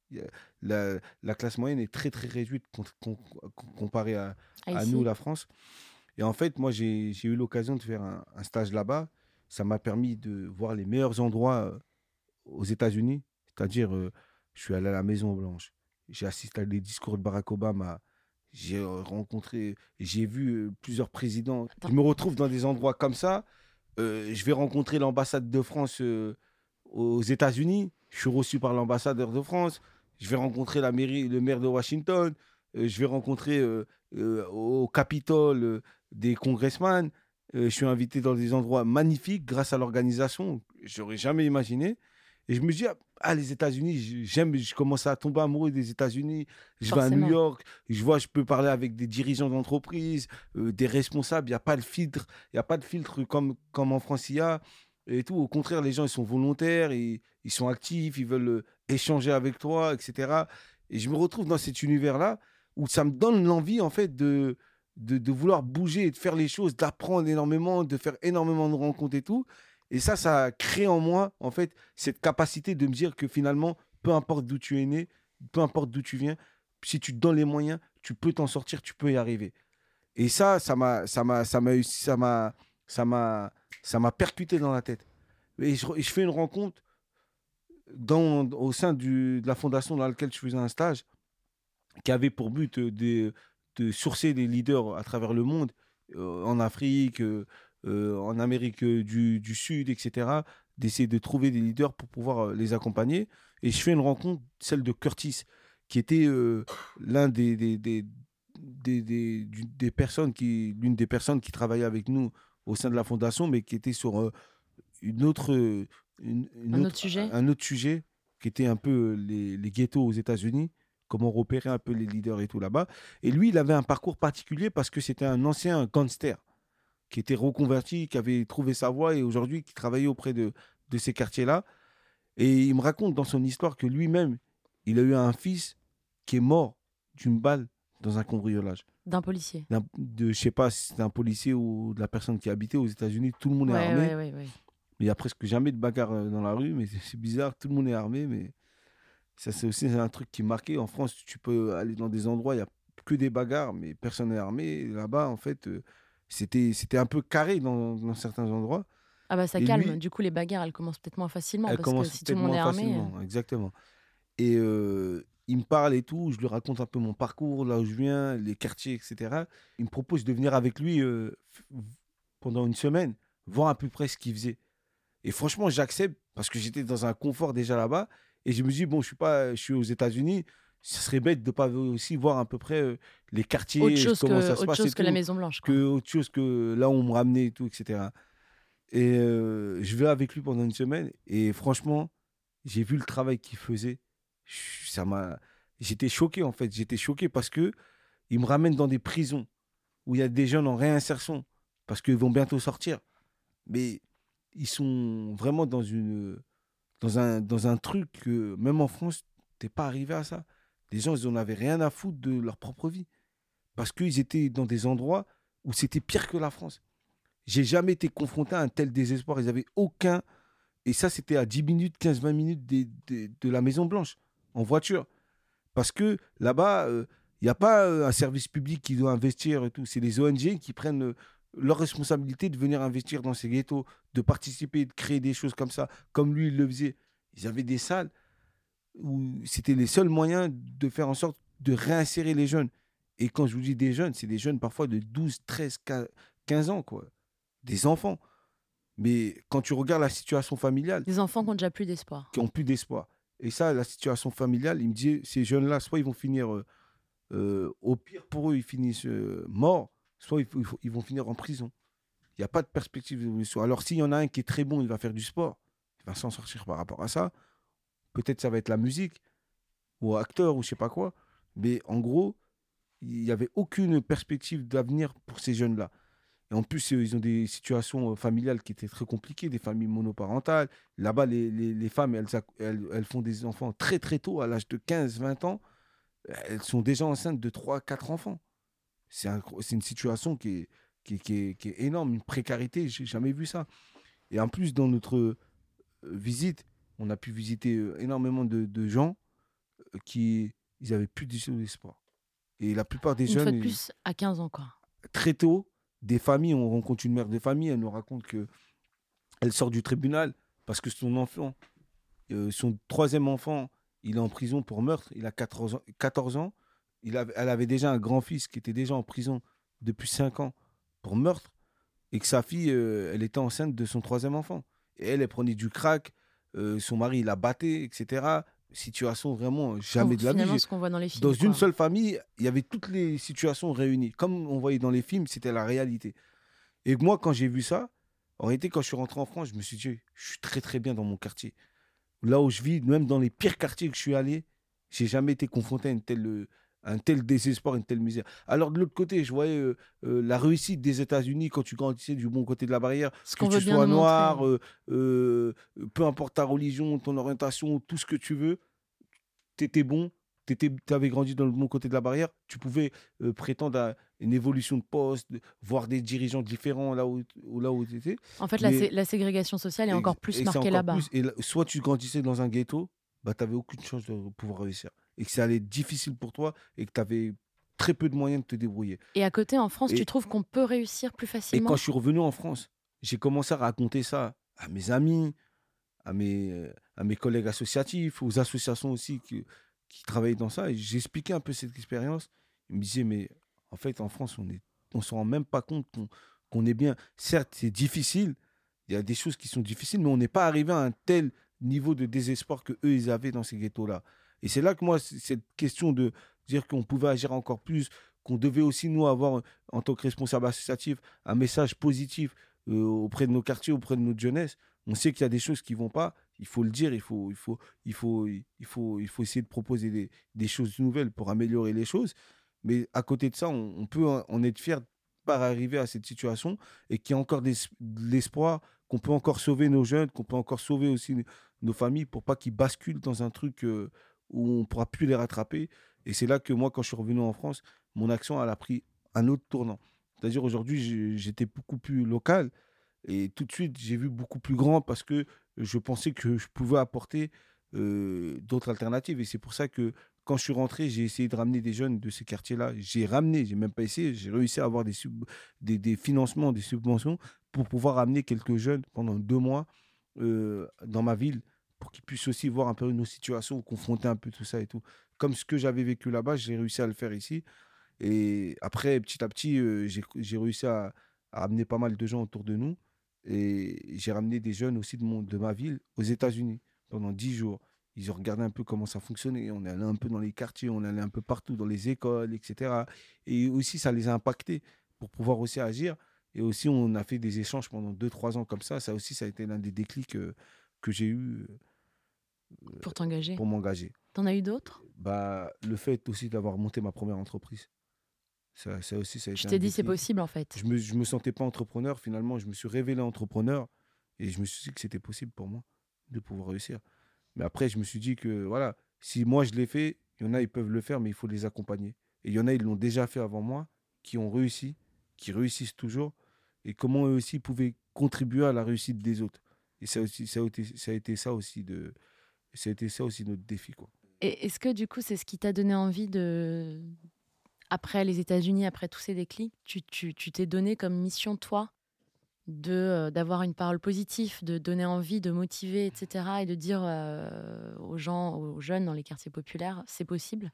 La, la classe moyenne est très très réduite com- com- comparée à, à Ah, nous, la France. Et en fait, moi, j'ai eu l'occasion de faire un, un stage là-bas. Ça m'a permis de voir les meilleurs endroits euh, aux États-Unis. C'est-à-dire, euh, je suis allé à la Maison Blanche. J'ai assisté à des discours de Barack Obama. J'ai rencontré, j'ai vu euh, plusieurs présidents. Je me retrouve dans des endroits comme ça. Euh, je vais rencontrer l'ambassade de France euh, aux États-Unis. Je suis reçu par l'ambassadeur de France. Je vais rencontrer la mairie, le maire de Washington. Euh, je vais rencontrer euh, euh, au Capitole des congressmen. Je suis invité dans des endroits magnifiques grâce à l'organisation. J'aurais jamais imaginé. Et je me dis, ah, ah, les États-Unis, j'aime, je commence à tomber amoureux des États-Unis. Je vais à New. York, je vois, je peux parler avec des dirigeants d'entreprise, euh, des responsables. Il n'y a pas de filtre, il y a pas de filtre comme, comme en France il y a. Et tout. Au contraire, les gens, ils sont volontaires, ils, ils sont actifs, ils veulent euh, échanger avec toi, etc. Et je me retrouve dans cet univers-là où ça me donne l'envie, en fait, de, de, vouloir bouger de faire les choses, d'apprendre énormément, de faire énormément de rencontres et tout. Et ça, ça crée en moi, en fait, cette capacité de me dire que finalement, peu importe d'où tu es né, peu importe d'où tu viens, si tu te donnes les moyens, tu peux t'en sortir, tu peux y arriver. Et ça, ça m'a, ça m'a, ça m'a, ça m'a, ça m'a, ça m'a percuté dans la tête. Et je, fais une rencontre dans, au sein de la fondation dans laquelle je faisais un stage, qui avait pour but de, sourcer des leaders à travers le monde, euh, en Afrique, euh, euh, en Amérique du, Sud, etc., d'essayer de trouver des leaders pour pouvoir les accompagner. Et je fais une rencontre, celle de Curtis, qui était l'une des personnes qui travaillait avec nous au sein de la fondation, mais qui était sur euh, une autre, euh, une- une Un autre sujet? un autre sujet, qui était un peu euh, les, les ghettos aux États-Unis, comment repérer un peu les leaders et tout là-bas. Et lui, il avait un parcours particulier parce que c'était un ancien gangster qui était reconverti, qui avait trouvé sa voie et aujourd'hui qui travaillait auprès de, de ces quartiers-là. Et il me raconte dans son histoire que lui-même, il a eu un fils qui est mort d'une balle dans un cambriolage. D'un policier. De, je sais pas si c'était un policier ou de la personne qui habitait aux États-Unis. Tout le monde est armé. ouais, ouais, ouais. Il y a presque jamais de bagarre euh, dans la rue, mais c'est bizarre, tout le monde est armé, mais ça c'est aussi un truc qui est marqué. En France, tu peux aller dans des endroits, il n'y a que des bagarres, mais personne n'est armé. Là-bas, en fait, euh, c'était c'était un peu carré dans, dans certains endroits. Ah bah ça Et calme. lui- Du coup, les bagarres, elles commencent peut-être moins facilement. Parce que si tout le monde est armé. euh, exactement. Et euh, il me parle et tout, je lui raconte un peu mon parcours, là où je viens, les quartiers, etc. Il me propose de venir avec lui euh, pendant une semaine, voir à peu près ce qu'il faisait. Et franchement, j'accepte parce que j'étais dans un confort déjà là-bas. Et je me dis, bon, je suis, pas, je suis aux États-Unis, ce serait bête de pas aussi voir à peu près euh, les quartiers, autre chose comment que, ça se autre passe. chose que la Maison Blanche. quoi. que autre chose que là où on me ramenait et tout, etc. Et euh, je vais avec lui pendant une semaine et franchement, j'ai vu le travail qu'il faisait. Ça m'a, j'étais choqué en fait. J'étais choqué parce que il me ramène dans des prisons où il y a des jeunes en réinsertion parce qu'ils vont bientôt sortir, mais ils sont vraiment dans une, dans un, truc que même en France, t'es pas arrivé à ça. Les gens, ils en avaient rien à foutre de leur propre vie parce qu'ils étaient dans des endroits où c'était pire que la France. J'ai jamais été confronté à un tel désespoir. Ils n'avaient aucun. Et ça, c'était à 10 minutes, 15-20 minutes des- des- de la Maison-Blanche, en voiture. Parce que là-bas, il n'y a pas euh, un service public qui doit investir et tout. C'est les ONG qui prennent euh, leur responsabilité de venir investir dans ces ghettos, de participer, de créer des choses comme ça, comme lui, il le faisait. Ils avaient des salles où c'était les seuls moyens de faire en sorte de réinsérer les jeunes. Et quand je vous dis des jeunes, c'est des jeunes parfois de 12, 13, 15 ans, quoi. Des enfants. Mais quand tu regardes la situation familiale, Des enfants qui ont déjà plus d'espoir. qui ont plus d'espoir. Et ça, la situation familiale, il me dit, ces jeunes-là, soit ils vont finir, euh, euh, au pire pour eux, ils finissent euh, morts, soit ils, vont finir en prison. Il n'y a pas de perspective d'évolution. Alors s'il y en a un qui est très bon, il va faire du sport, il va s'en sortir par rapport à ça. Peut-être ça va être la musique, ou acteur, ou je sais pas quoi. Mais en gros, il n'y avait aucune perspective d'avenir pour ces jeunes-là. Et en plus, ils ont des situations euh, familiales qui étaient très compliquées, des familles monoparentales. Là-bas, les, les- les femmes, elles, elles, elles font des enfants très très tôt, à l'âge de 15, 20 ans. Elles sont déjà enceintes de 3, 4 enfants. C'est un- une situation qui est, qui, est- qui est- qui est énorme, une précarité, j'ai jamais vu ça. Et en plus, dans notre euh, visite, on a pu visiter euh, énormément de, de gens qui ils avaient plus d'espoir. Et la plupart des Une fois jeunes, de ils- plus, à 15 ans, quoi. très tôt, des familles. On rencontre une mère de famille, elle nous raconte que elle sort du tribunal parce que son enfant, euh, son troisième enfant, il est en prison pour meurtre. Il a 14 ans. 14 ans. Il avait, elle avait déjà un grand-fils qui était déjà en prison depuis 5 ans pour meurtre. Et que sa fille, euh, elle était enceinte de son troisième enfant. Et elle, elle prenait du crack. euh, son mari, la battait, etc. Situation vraiment jamais de la vie. Ce qu'on voit dans les films. dans une seule famille, il y avait toutes les situations réunies. Comme on voyait dans les films, c'était la réalité. Et moi, quand j'ai vu ça, en réalité, quand je suis rentré en France, je me suis dit, je suis très très bien dans mon quartier. Là où je vis, même dans les pires quartiers que je suis allé, j'ai jamais été confronté à une telle, euh, un tel désespoir, une telle misère. Alors de l'autre côté, je voyais euh, euh, la réussite des États-Unis quand tu grandissais du bon côté de la barrière, Ce que tu sois noir, euh, peu importe ta religion, ton orientation, tout ce que tu veux, tu étais bon, tu avais grandi dans le bon côté de la barrière, tu pouvais prétendre à une évolution de poste, voir des dirigeants différents là où, là où tu étais. En fait, la, Mais- sé- la ségrégation sociale est encore plus marquée là-bas. plus. Et là, soit tu grandissais dans un ghetto, bah, tu n'avais aucune chance de pouvoir réussir. Et que ça allait être difficile pour toi et que tu avais très peu de moyens de te débrouiller. Et à côté, en France, Et- tu trouves qu'on peut réussir plus Et facilement quand je suis revenu en France, j'ai commencé à raconter ça à mes amis, à mes, à mes collègues associatifs, aux associations aussi qui, qui travaillaient dans ça. Et j'expliquais un peu cette expérience. Ils me disaient, mais en fait, en France, on ne on se rend même pas compte qu'on qu'on est bien. Certes, c'est difficile. Il y a des choses qui sont difficiles, mais on n'est pas arrivé à un tel niveau de désespoir que eux ils avaient dans ces ghettos-là. Et c'est là que moi, cette question de dire qu'on pouvait agir encore plus, qu'on devait aussi, nous, avoir, en tant que responsable associatif, un message positif euh, auprès de nos quartiers, auprès de notre jeunesse. On sait qu'il y a des choses qui vont pas. Il faut le dire. Il faut, il faut, il faut, il faut, il faut essayer de proposer des, choses nouvelles pour améliorer les choses. Mais à côté de ça, on, peut en être fier par arriver à cette situation et qu'il y a encore de l'espoir qu'on peut encore sauver nos jeunes, qu'on peut encore sauver aussi nos familles pour pas qu'ils basculent dans un truc euh, où on pourra plus les rattraper. Et c'est là que moi, quand je suis revenu en France, mon action elle a pris un autre tournant. C'est-à-dire aujourd'hui, j'étais beaucoup plus local et tout de suite, j'ai vu beaucoup plus grand parce que je pensais que je pouvais apporter euh, d'autres alternatives. Et c'est pour ça que quand je suis rentré, j'ai essayé de ramener des jeunes de ces quartiers-là. J'ai ramené, j'ai même pas essayé, j'ai réussi à avoir des financements, des subventions pour pouvoir amener quelques jeunes pendant deux mois euh, dans ma ville pour qu'ils puissent aussi voir un peu nos situations, confronter un peu tout ça et tout. Comme ce que j'avais vécu là-bas, j'ai réussi à le faire ici. Et après, petit à petit, euh, j'ai réussi à, amener pas mal de gens autour de nous. Et j'ai ramené des jeunes aussi de, mon, de ma ville aux États-Unis pendant dix jours. Ils ont regardé un peu comment ça fonctionnait. On est allé un peu dans les quartiers, on est allé un peu partout, dans les écoles, etc. Et aussi, ça les a impactés pour pouvoir aussi agir. Et aussi, on a fait des échanges pendant deux, trois ans comme ça. Ça aussi, ça a été l'un des déclics euh, que j'ai eu pour t'engager. pour m'engager. T'en as eu d'autres? Bah, le fait aussi d'avoir monté ma première entreprise. Ça, ça aussi, ça a été Je t'ai dit, c'est possible en fait. Je me, je me sentais pas entrepreneur. Finalement, je me suis révélé entrepreneur et je me suis dit que c'était possible pour moi de pouvoir réussir. Mais après, je me suis dit que voilà, si moi je l'ai fait, il y en a, ils peuvent le faire, mais il faut les accompagner. Et il y en a, ils l'ont déjà fait avant moi, qui ont réussi, qui réussissent toujours, et comment eux aussi pouvaient contribuer à la réussite des autres. Et ça, aussi, ça, a, été, ça a été ça aussi de, ça a été ça aussi notre défi quoi. Et est-ce que du coup, c'est ce qui t'a donné envie de. Après les États-Unis, après tous ces déclics, tu tu- tu t'es donné comme mission, toi, de euh, d'avoir une parole positive, de donner envie, de motiver, etc. Et de dire euh, aux gens, aux jeunes dans les quartiers populaires, c'est possible?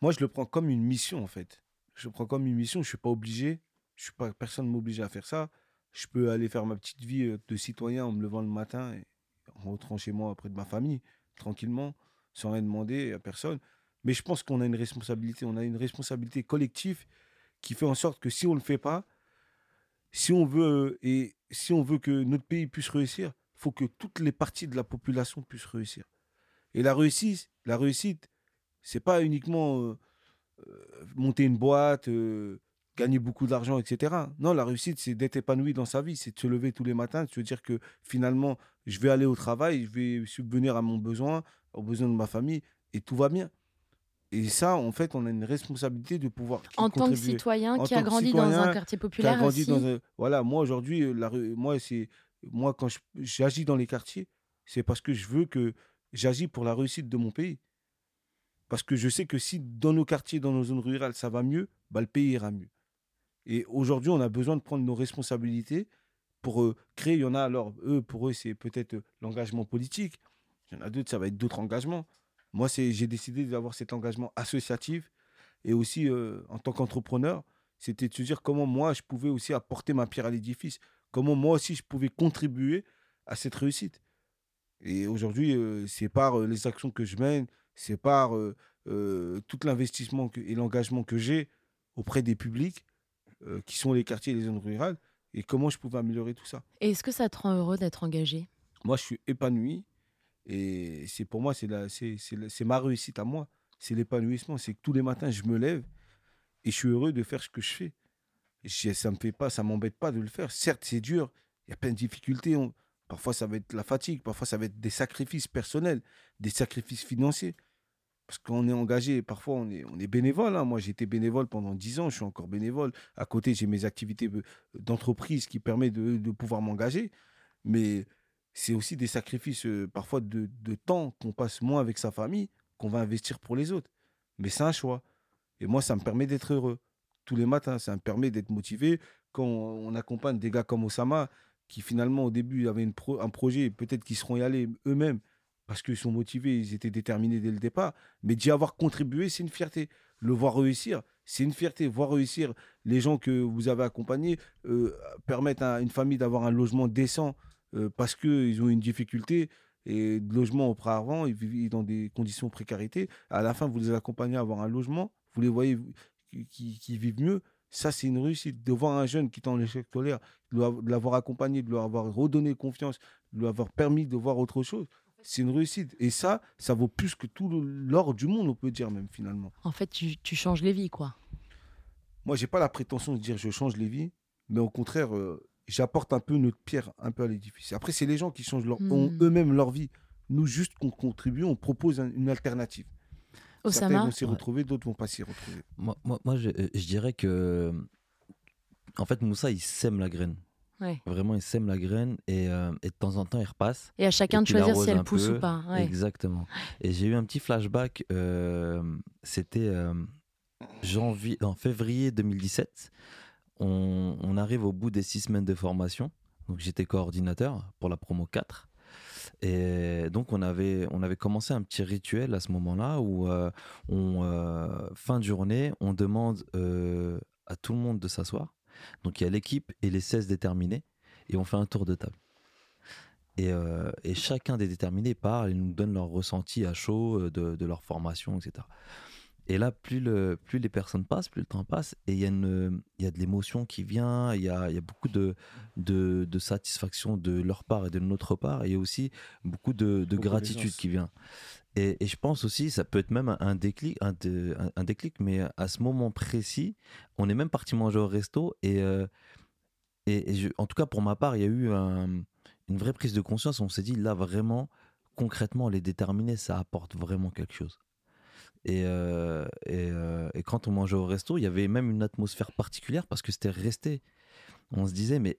Moi, je le prends comme une mission, en fait. Je le prends comme une mission. Je suis pas obligé. Je suis pas, personne ne m'oblige à faire ça. Je peux aller faire ma petite vie euh, de citoyen en me levant le matin et en rentrant chez moi auprès de ma famille, tranquillement, sans rien demander à personne. Mais je pense qu'on a une responsabilité. On a une responsabilité collective qui fait en sorte que si on ne le fait pas, si on veut, euh, et si on veut que notre pays puisse réussir, il faut que toutes les parties de la population puissent réussir. Et la réussite, la réussite, c'est pas uniquement euh, monter une boîte, gagner beaucoup d'argent, etc. Non, la réussite, c'est d'être épanoui dans sa vie, c'est de se lever tous les matins, de se dire que finalement, je vais aller au travail, je vais subvenir à mon besoin, aux besoins de ma famille, et tout va bien. Et ça, en fait, on a une responsabilité de pouvoir En tant que citoyen En qui a grandi dans un quartier qui a populaire grandi aussi. dans un- Voilà, moi aujourd'hui, euh, la moi, c'est moi quand je- j'agis dans les quartiers, c'est parce que je veux que j'agis pour la réussite de mon pays. Parce que je sais que si dans nos quartiers, dans nos zones rurales, ça va mieux, bah, le pays ira mieux. Et aujourd'hui, on a besoin de prendre nos responsabilités pour euh, créer. Il y en a, alors, eux, pour eux, c'est peut-être euh, l'engagement politique. Il y en a d'autres, ça va être d'autres engagements. Moi, j'ai décidé d'avoir cet engagement associatif. Et aussi, euh, en tant qu'entrepreneur, c'était de se dire comment moi, je pouvais aussi apporter ma pierre à l'édifice. Comment moi aussi, je pouvais contribuer à cette réussite. Et aujourd'hui, c'est par les actions que je mène, c'est par tout l'investissement et l'engagement que j'ai auprès des publics, euh, qui sont les quartiers et les zones rurales, et comment je pouvais améliorer tout ça. Et est-ce que ça te rend heureux d'être engagé? Moi, je suis épanoui, et c'est pour moi, c'est la- c'est- c'est ma réussite à moi. C'est l'épanouissement, c'est que tous les matins, je me lève, et je suis heureux de faire ce que je fais. Je- ça me fait pas, ça m'embête pas de le faire. Certes, c'est dur, il y a plein de difficultés. on- Parfois, ça va être la fatigue, parfois, ça va être des sacrifices personnels, des sacrifices financiers. Parce qu'on est engagé, parfois, on est, bénévole. hein. Moi, été bénévole pendant 10 ans, je suis encore bénévole. À côté, j'ai mes activités d'entreprise qui permettent de, pouvoir m'engager. Mais c'est aussi des sacrifices, euh, parfois, de, temps qu'on passe moins avec sa famille, qu'on va investir pour les autres. Mais c'est un choix. Et moi, ça me permet d'être heureux. Tous les matins, ça me permet d'être motivé. Quand on, accompagne des gars comme Osama, qui finalement, au début, avaient un projet, peut-être qu'ils seront y allés eux-mêmes, parce qu'ils sont motivés, ils étaient déterminés dès le départ. Mais d'y avoir contribué, c'est une fierté. Le voir réussir, c'est une fierté. Voir réussir les gens que vous avez accompagnés, euh, permettre à une famille d'avoir un logement décent euh, parce qu'ils ont une difficulté et de logement auparavant, ils vivent dans des conditions de précarité. À la fin, vous les accompagnez à avoir un logement, vous les voyez qui, qui- vivent mieux. Ça, c'est une réussite. De voir un jeune qui est en échec scolaire, de l'avoir accompagné, de lui avoir redonné confiance, de lui avoir permis de voir autre chose, c'est une réussite. Et ça, ça vaut plus que tout l'or du monde, on peut dire même finalement. En fait, tu, tu changes les vies, quoi. Moi, j'ai pas la prétention de dire je change les vies, mais au contraire, euh, j'apporte un peu notre pierre un peu à l'édifice. Après, c'est les gens qui changent leur, ont Hmm. eux-mêmes leur vie. Nous, juste qu'on contribue, on propose un- une alternative. Certains Osama vont s'y Ouais. retrouver, d'autres vont pas s'y retrouver. Moi, moi, moi, je, euh, je dirais que. En fait, Moussa, il sème la graine. Ouais. Vraiment, il sème la graine et, euh, et de temps en temps, il repasse. Et à chacun Et de choisir si elle pousse peu. ou pas. ouais. Exactement. Et j'ai eu un petit flashback. euh, C'était euh, janvier, en février 2017. On, on arrive au bout des six semaines de formation. Donc j'étais coordinateur pour la promo 4. Et donc on avait, on avait commencé un petit rituel à ce moment-là où euh, on, euh, fin de journée, on demande euh, à tout le monde de s'asseoir. Donc il y a l'équipe et les 16 déterminés et on fait un tour de table. Et, euh, chacun des déterminés parle et nous donne leur ressenti à chaud euh, de leur formation, etc. Et là, plus, le, plus les personnes passent, plus le temps passe, et il y, a une- y a de l'émotion qui vient, il y a, y a beaucoup de, de, de satisfaction de leur part et de notre part, et il y a aussi beaucoup de, de gratitude qui vient. Et, et je pense aussi, ça peut être même un, déclic, un, un- un déclic, mais à ce moment précis, on est même parti manger au resto, et, euh, et, et je- en tout cas pour ma part, il y a eu un- une vraie prise de conscience. On s'est dit là vraiment, concrètement, les déterminés, ça apporte vraiment quelque chose. Et, euh, et, euh, et quand on mangeait au resto, il y avait même une atmosphère particulière parce que c'était resté. On se disait, mais.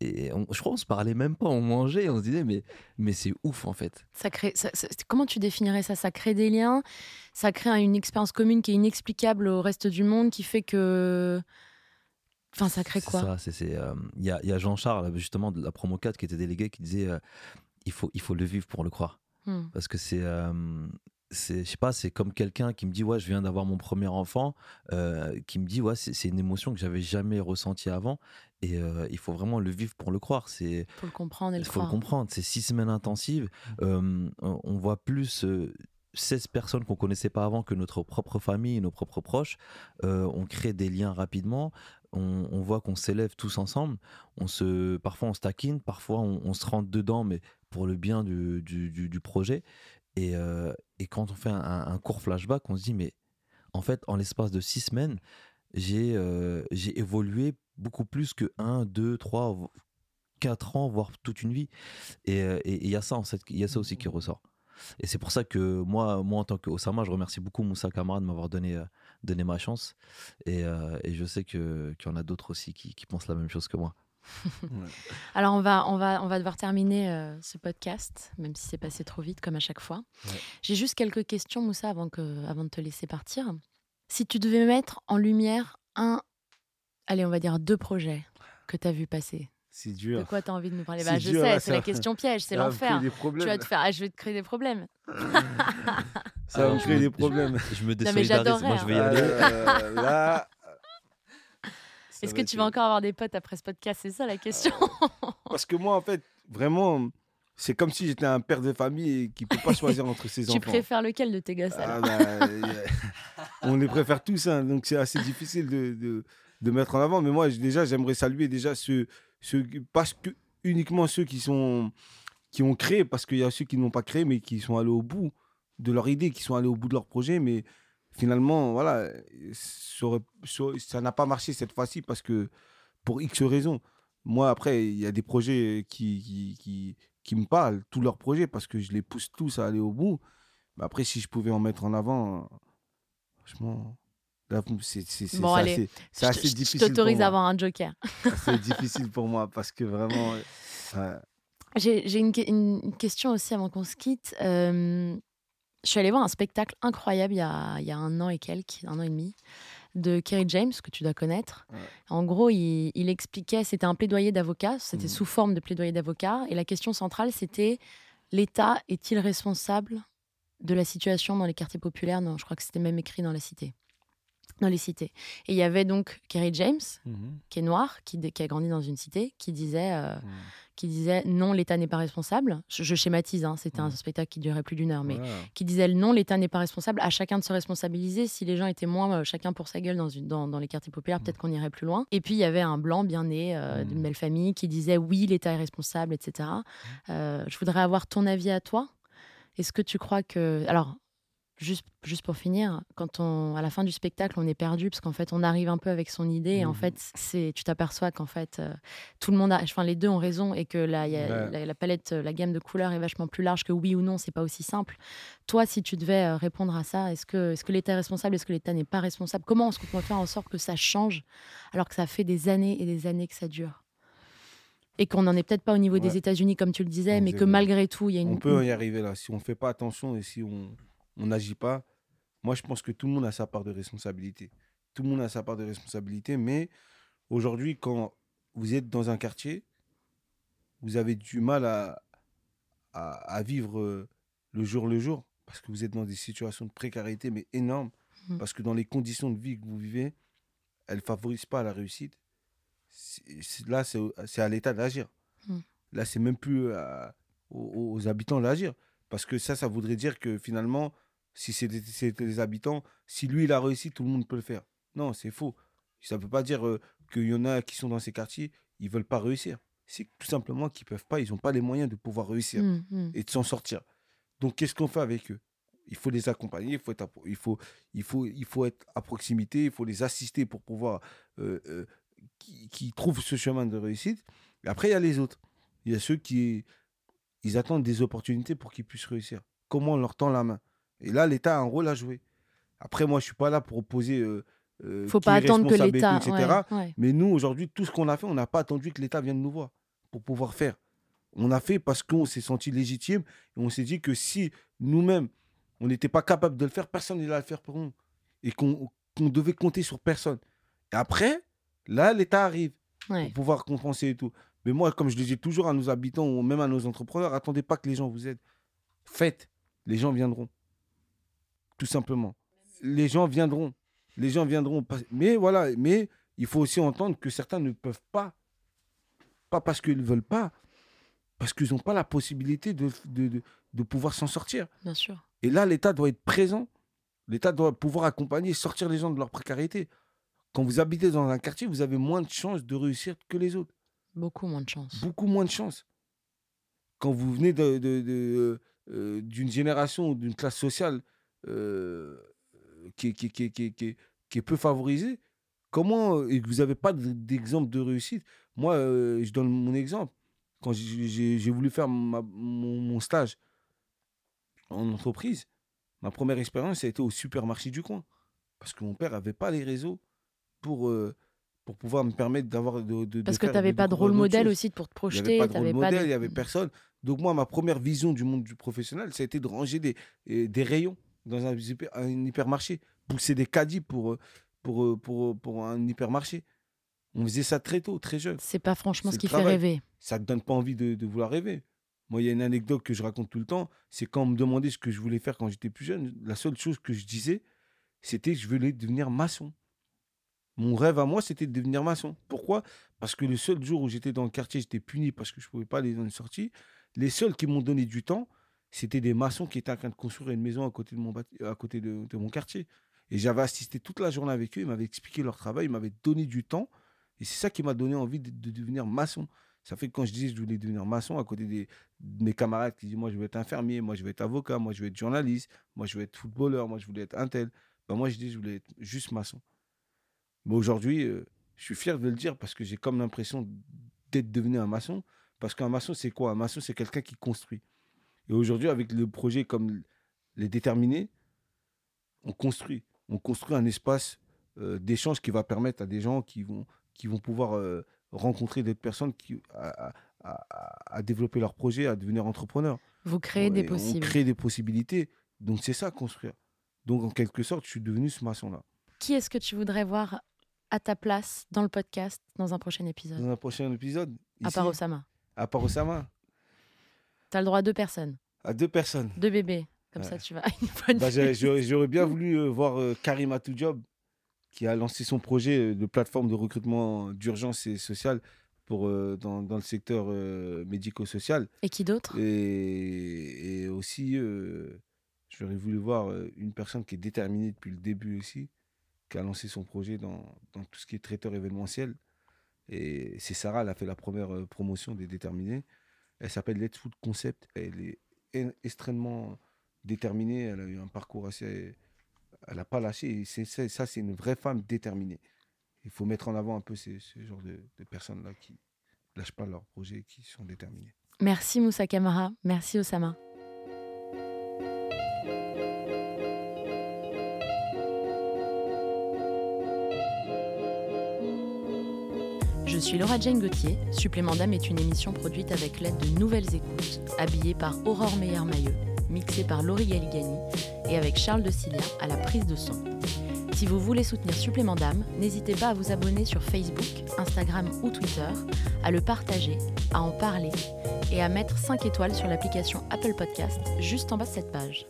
Et on- je crois qu'on se parlait même pas, on mangeait, on se disait, mais, mais c'est ouf en fait. Ça crée, ça- ça- comment tu définirais ça? Ça crée des liens, ça crée une expérience commune qui est inexplicable au reste du monde, qui fait que. Enfin, ça crée quoi? euh, Il y a, y a Jean-Charles, justement, de la promo 4 qui était délégué, qui disait il, faut, il faut le vivre pour le croire. Hmm. Parce que c'est. Euh, c'est je sais pas, c'est comme quelqu'un qui me dit Ouais, je viens d'avoir mon premier enfant, euh, qui me dit Ouais, c'est une émotion que j'avais jamais ressentie avant. Et euh, il faut vraiment le vivre pour le croire. C'est. Faut le comprendre et Il le faut le comprendre. C'est six semaines intensives. Euh, on voit plus euh, 16 personnes qu'on connaissait pas avant que notre propre famille, nos propres proches. Euh, on crée des liens rapidement. On, on voit qu'on s'élève tous ensemble. On se, parfois on se taquine, parfois on, on se rentre dedans, mais pour le bien du, du, du- du projet. Et, euh, et quand on fait un, court flashback, on se dit, mais en fait, en l'espace de six semaines, j'ai euh, évolué beaucoup plus que un, deux, trois, quatre ans, voire toute une vie. Et euh, il y a ça, en y a ça aussi qui ressort. Et c'est pour ça que moi, moi en tant qu'Osama, je remercie beaucoup Moussa Kamara de m'avoir donné, donné ma chance. Et, je sais qu'il y en a d'autres aussi qui pensent la même chose que moi. Alors, on va, on va, on va devoir terminer euh, ce podcast, même si c'est passé trop vite, comme à chaque fois. Ouais. J'ai juste quelques questions, Moussa, avant, que, avant de te laisser partir. Si tu devais mettre en lumière un, allez, on va dire deux projets que tu as vu passer. C'est De dur. quoi tu as envie de nous parler? Bah, Je dur, sais, c'est la question piège, c'est l'enfer. des Tu problèmes. vas te faire, ah, je vais te créer des problèmes. Ça va me je créer des problèmes. Je me mais désolidarise. Moi, je vais y hein. aller. Euh, là. Est-ce que tu vas encore avoir des potes après ce podcast? C'est ça la question. Parce que moi, en fait, vraiment, c'est comme si j'étais un père de famille qui ne peut pas choisir entre ses tu enfants. préfères lequel de tes gosses Ah bah, euh, on les préfère tous, hein, donc c'est assez difficile de, de, de mettre en avant. Mais moi, déjà, j'aimerais saluer déjà ceux, ceux, pas que uniquement ceux qui, sont, qui ont créé, parce qu'il y a ceux qui n'ont pas créé, mais qui sont allés au bout de leur idée, qui sont allés au bout de leur projet. Mais finalement, voilà, ça n'a pas marché cette fois-ci parce que pour X raisons. Moi, après, il y a des projets qui, qui, qui, qui me parlent, tous leurs projets, parce que je les pousse tous à aller au bout. Mais après, si je pouvais en mettre en avant, franchement, c'est Bon, assez, Je assez je difficile. pour t'autorise à avoir un joker. C'est difficile pour moi parce que vraiment. euh. J'ai une, que- une- une question aussi avant qu'on se quitte. Euh, je suis allée voir un spectacle incroyable il y a, il y a un an et quelques, un an et demi, de Kerry James, que tu dois connaître. Ouais. En gros, il, il expliquait, c'était un plaidoyer d'avocat, c'était Mhm. sous forme de plaidoyer d'avocat, et la question centrale, c'était l'État est-il responsable de la situation dans les quartiers populaires? Non, je crois que c'était même écrit dans la cité. Dans les cités. Et il y avait donc Kerry James, Mhm. qui est noir, qui, qui a grandi dans une cité, qui disait, euh, Mhm. qui disait non, l'État n'est pas responsable. Je, je schématise, hein, c'était un Mhm. spectacle qui durait plus d'une heure, mais Voilà. qui disait non, l'État n'est pas responsable. À chacun de se responsabiliser. Si les gens étaient moins euh, chacun pour sa gueule dans, une, dans, dans les quartiers populaires, peut-être qu'on irait plus loin. Et puis il y avait un blanc bien né euh, d'une belle famille qui disait oui, l'État est responsable, etc. Je voudrais avoir ton avis à toi. Est-ce que tu crois que alors Juste, juste pour finir, quand on, à la fin du spectacle, on est perdu parce qu'en fait, on arrive un peu avec son idée et en Mhm. fait, c'est, tu t'aperçois qu'en fait, euh, tout le monde a, enfin, les deux ont raison et que la, y a- Ouais. la, la palette, la gamme de couleurs est vachement plus large que oui ou non, c'est pas aussi simple. Toi, si tu devais euh, répondre à ça, est-ce que, est-ce que l'État est responsable, est-ce que l'État n'est pas responsable? Comment est-ce qu'on peut faire en sorte que ça change alors que ça fait des années et des années que ça dure? Et qu'on n'en est peut-être pas au niveau des. États-Unis comme tu le disais, mais que malgré tout, il y a une. On peut y arriver là. Si on ne fait pas attention et si on on n'agit pas, moi je pense que tout le monde a sa part de responsabilité. Tout le monde a sa part de responsabilité, mais aujourd'hui, quand vous êtes dans un quartier, vous avez du mal à, à, à vivre euh, le jour le jour parce que vous êtes dans des situations de précarité, mais énormes. Mhm. Parce que dans les conditions de vie que vous vivez, elles ne favorisent pas la réussite. Là, c'est à l'État d'agir. Mhm. Là, c'est même plus à- aux, aux habitants d'agir. Parce que ça, ça voudrait dire que finalement, si c'était c'était les habitants, si lui, il a réussi, tout le monde peut le faire. Non, c'est faux. Ça ne veut pas dire euh, qu'il y en a qui sont dans ces quartiers, ils ne veulent pas réussir. C'est tout simplement qu'ils ne peuvent pas, ils n'ont pas les moyens de pouvoir réussir Mm, mm. et de s'en sortir. Donc, qu'est-ce qu'on fait avec eux? Il faut les accompagner, il faut, être, à- il, faut, il, faut, il faut être à proximité, il faut les assister pour pouvoir euh, euh, qui, qui trouvent ce chemin de réussite. Et après, il y a les autres. Il y a ceux qui ils attendent des opportunités pour qu'ils puissent réussir. Comment on leur tend la main? Et là, l'État a un rôle à jouer. Après, moi, je suis pas là pour opposer. Euh, euh, Faut qui pas est attendre que l'État. etc. ouais, ouais. Mais nous, aujourd'hui, tout ce qu'on a fait, on n'a pas attendu que l'État vienne nous voir pour pouvoir faire. On a fait parce qu'on s'est senti légitime et on s'est dit que si nous-mêmes, on n'était pas capable de le faire, personne n'allait le faire pour nous. Et qu'on devait compter sur personne. Et après, là, l'État arrive Ouais. pour pouvoir compenser et tout. Mais moi, comme je le dis toujours à nos habitants ou même à nos entrepreneurs, attendez pas que les gens vous aident. Faites, les gens viendront. Tout simplement. Les gens viendront. Les gens viendront. Mais voilà, mais il faut aussi entendre que certains ne peuvent pas. Pas parce qu'ils ne veulent pas, parce qu'ils n'ont pas la possibilité de, de, de- de pouvoir s'en sortir. Bien sûr. Et là, l'État doit être présent. L'État doit pouvoir accompagner, sortir les gens de leur précarité. Quand vous habitez dans un quartier, vous avez moins de chances de réussir que les autres. Beaucoup moins de chance. Beaucoup moins de chances. Quand vous venez de- de- de, euh, d'une génération ou d'une classe sociale euh, qui, est- qui, qui, qui, est- peu favorisée, comment, euh, et que vous n'avez pas de- d'exemple de réussite? Moi, euh, je donne mon exemple. Quand j'ai- voulu faire ma- mon, mon stage en entreprise, ma première expérience, ça a été au supermarché du coin. Parce que mon père n'avait pas les réseaux pour, euh, pour pouvoir me permettre d'avoir de, de- de Parce que tu n'avais pas de rôle modèle aussi pour te Il n'y projeter. avait pas de rôle modèle, il n'y avait personne. Donc moi, ma première vision du monde du professionnel, ça a été de ranger des, euh, des rayons dans un, hyper- un hypermarché, pousser des caddies pour, euh, pour, euh, pour, euh, pour un hypermarché. On faisait ça très tôt, très jeune. C'est pas franchement ce qui fait rêver. Ça te donne pas envie de, de vouloir rêver. Moi, il y a une anecdote que je raconte tout le temps. C'est quand on me demandait ce que je voulais faire quand j'étais plus jeune, la seule chose que je disais, c'était que je voulais devenir maçon. Mon rêve à moi, c'était de devenir maçon. Pourquoi? Parce que le seul jour où j'étais dans le quartier, j'étais puni parce que je ne pouvais pas aller dans une sortie. Les seuls qui m'ont donné du temps, c'était des maçons qui étaient en train de construire une maison à côté de mon, à côté de, mon quartier. Et j'avais assisté toute la journée avec eux, ils m'avaient expliqué leur travail, ils m'avaient donné du temps. Et c'est ça qui m'a donné envie de, de devenir maçon. Ça fait que quand je disais que je voulais devenir maçon, à côté des, de mes camarades qui disaient Moi, je veux être infirmier, moi, je veux être avocat, moi, je veux être journaliste, moi, je veux être footballeur, moi, je voulais être un tel. Ben, moi, je dis Je voulais être juste maçon. Mais aujourd'hui, euh, je suis fier de le dire parce que j'ai comme l'impression d'être devenu un maçon. Parce qu'un maçon, c'est quoi? Un maçon, c'est quelqu'un qui construit. Et aujourd'hui, avec le projet comme les déterminés, on construit. On construit un espace euh, d'échange qui va permettre à des gens qui vont, qui vont pouvoir euh, rencontrer d'autres personnes qui, à, à- à- à développer leur projet, à devenir entrepreneur. Vous créez des Et On crée des possibilités. Donc c'est ça, construire. Donc en quelque sorte, je suis devenu ce maçon-là. Qui est-ce que tu voudrais voir à ta place dans le podcast dans un prochain épisode? Dans un prochain épisode, À part Osama. à part Osama, T'as le droit à deux personnes, à deux personnes. deux bébés. Comme Ouais. ça, tu vas à une bonne Bah, J'aurais bien voulu euh, voir euh, Karim Atoudjob, qui a lancé son projet euh, de plateforme de recrutement d'urgence et sociale pour, euh, dans, dans le secteur médico-social. Et qui d'autre? Et, et aussi, j'aurais voulu voir une personne qui est déterminée depuis le début aussi, qui a lancé son projet dans, dans tout ce qui est traiteur événementiel. Et c'est Sarah, elle a fait la première promotion des déterminés. Elle s'appelle Let's Food Concept. Elle est en- extrêmement déterminée. Elle a eu un parcours assez. Elle n'a pas lâché. Et ça, c'est une vraie femme déterminée. Il faut mettre en avant un peu ce genre de, personnes-là qui ne lâchent pas leur projet et qui sont déterminées. Merci Moussa Kamara, merci Osama. Je suis Laura Jane Gauthier. Supplément d'âme est une émission produite avec l'aide de Nouvelles Écoutes, habillée par Aurore Meyer-Mailleux, mixée par Laurie Galigani et avec Charles de Cilia à la prise de son. Si vous voulez soutenir Supplément d'âme, n'hésitez pas à vous abonner sur Facebook, Instagram ou Twitter, à le partager, à en parler et à mettre 5 étoiles sur l'application Apple Podcast juste en bas de cette page.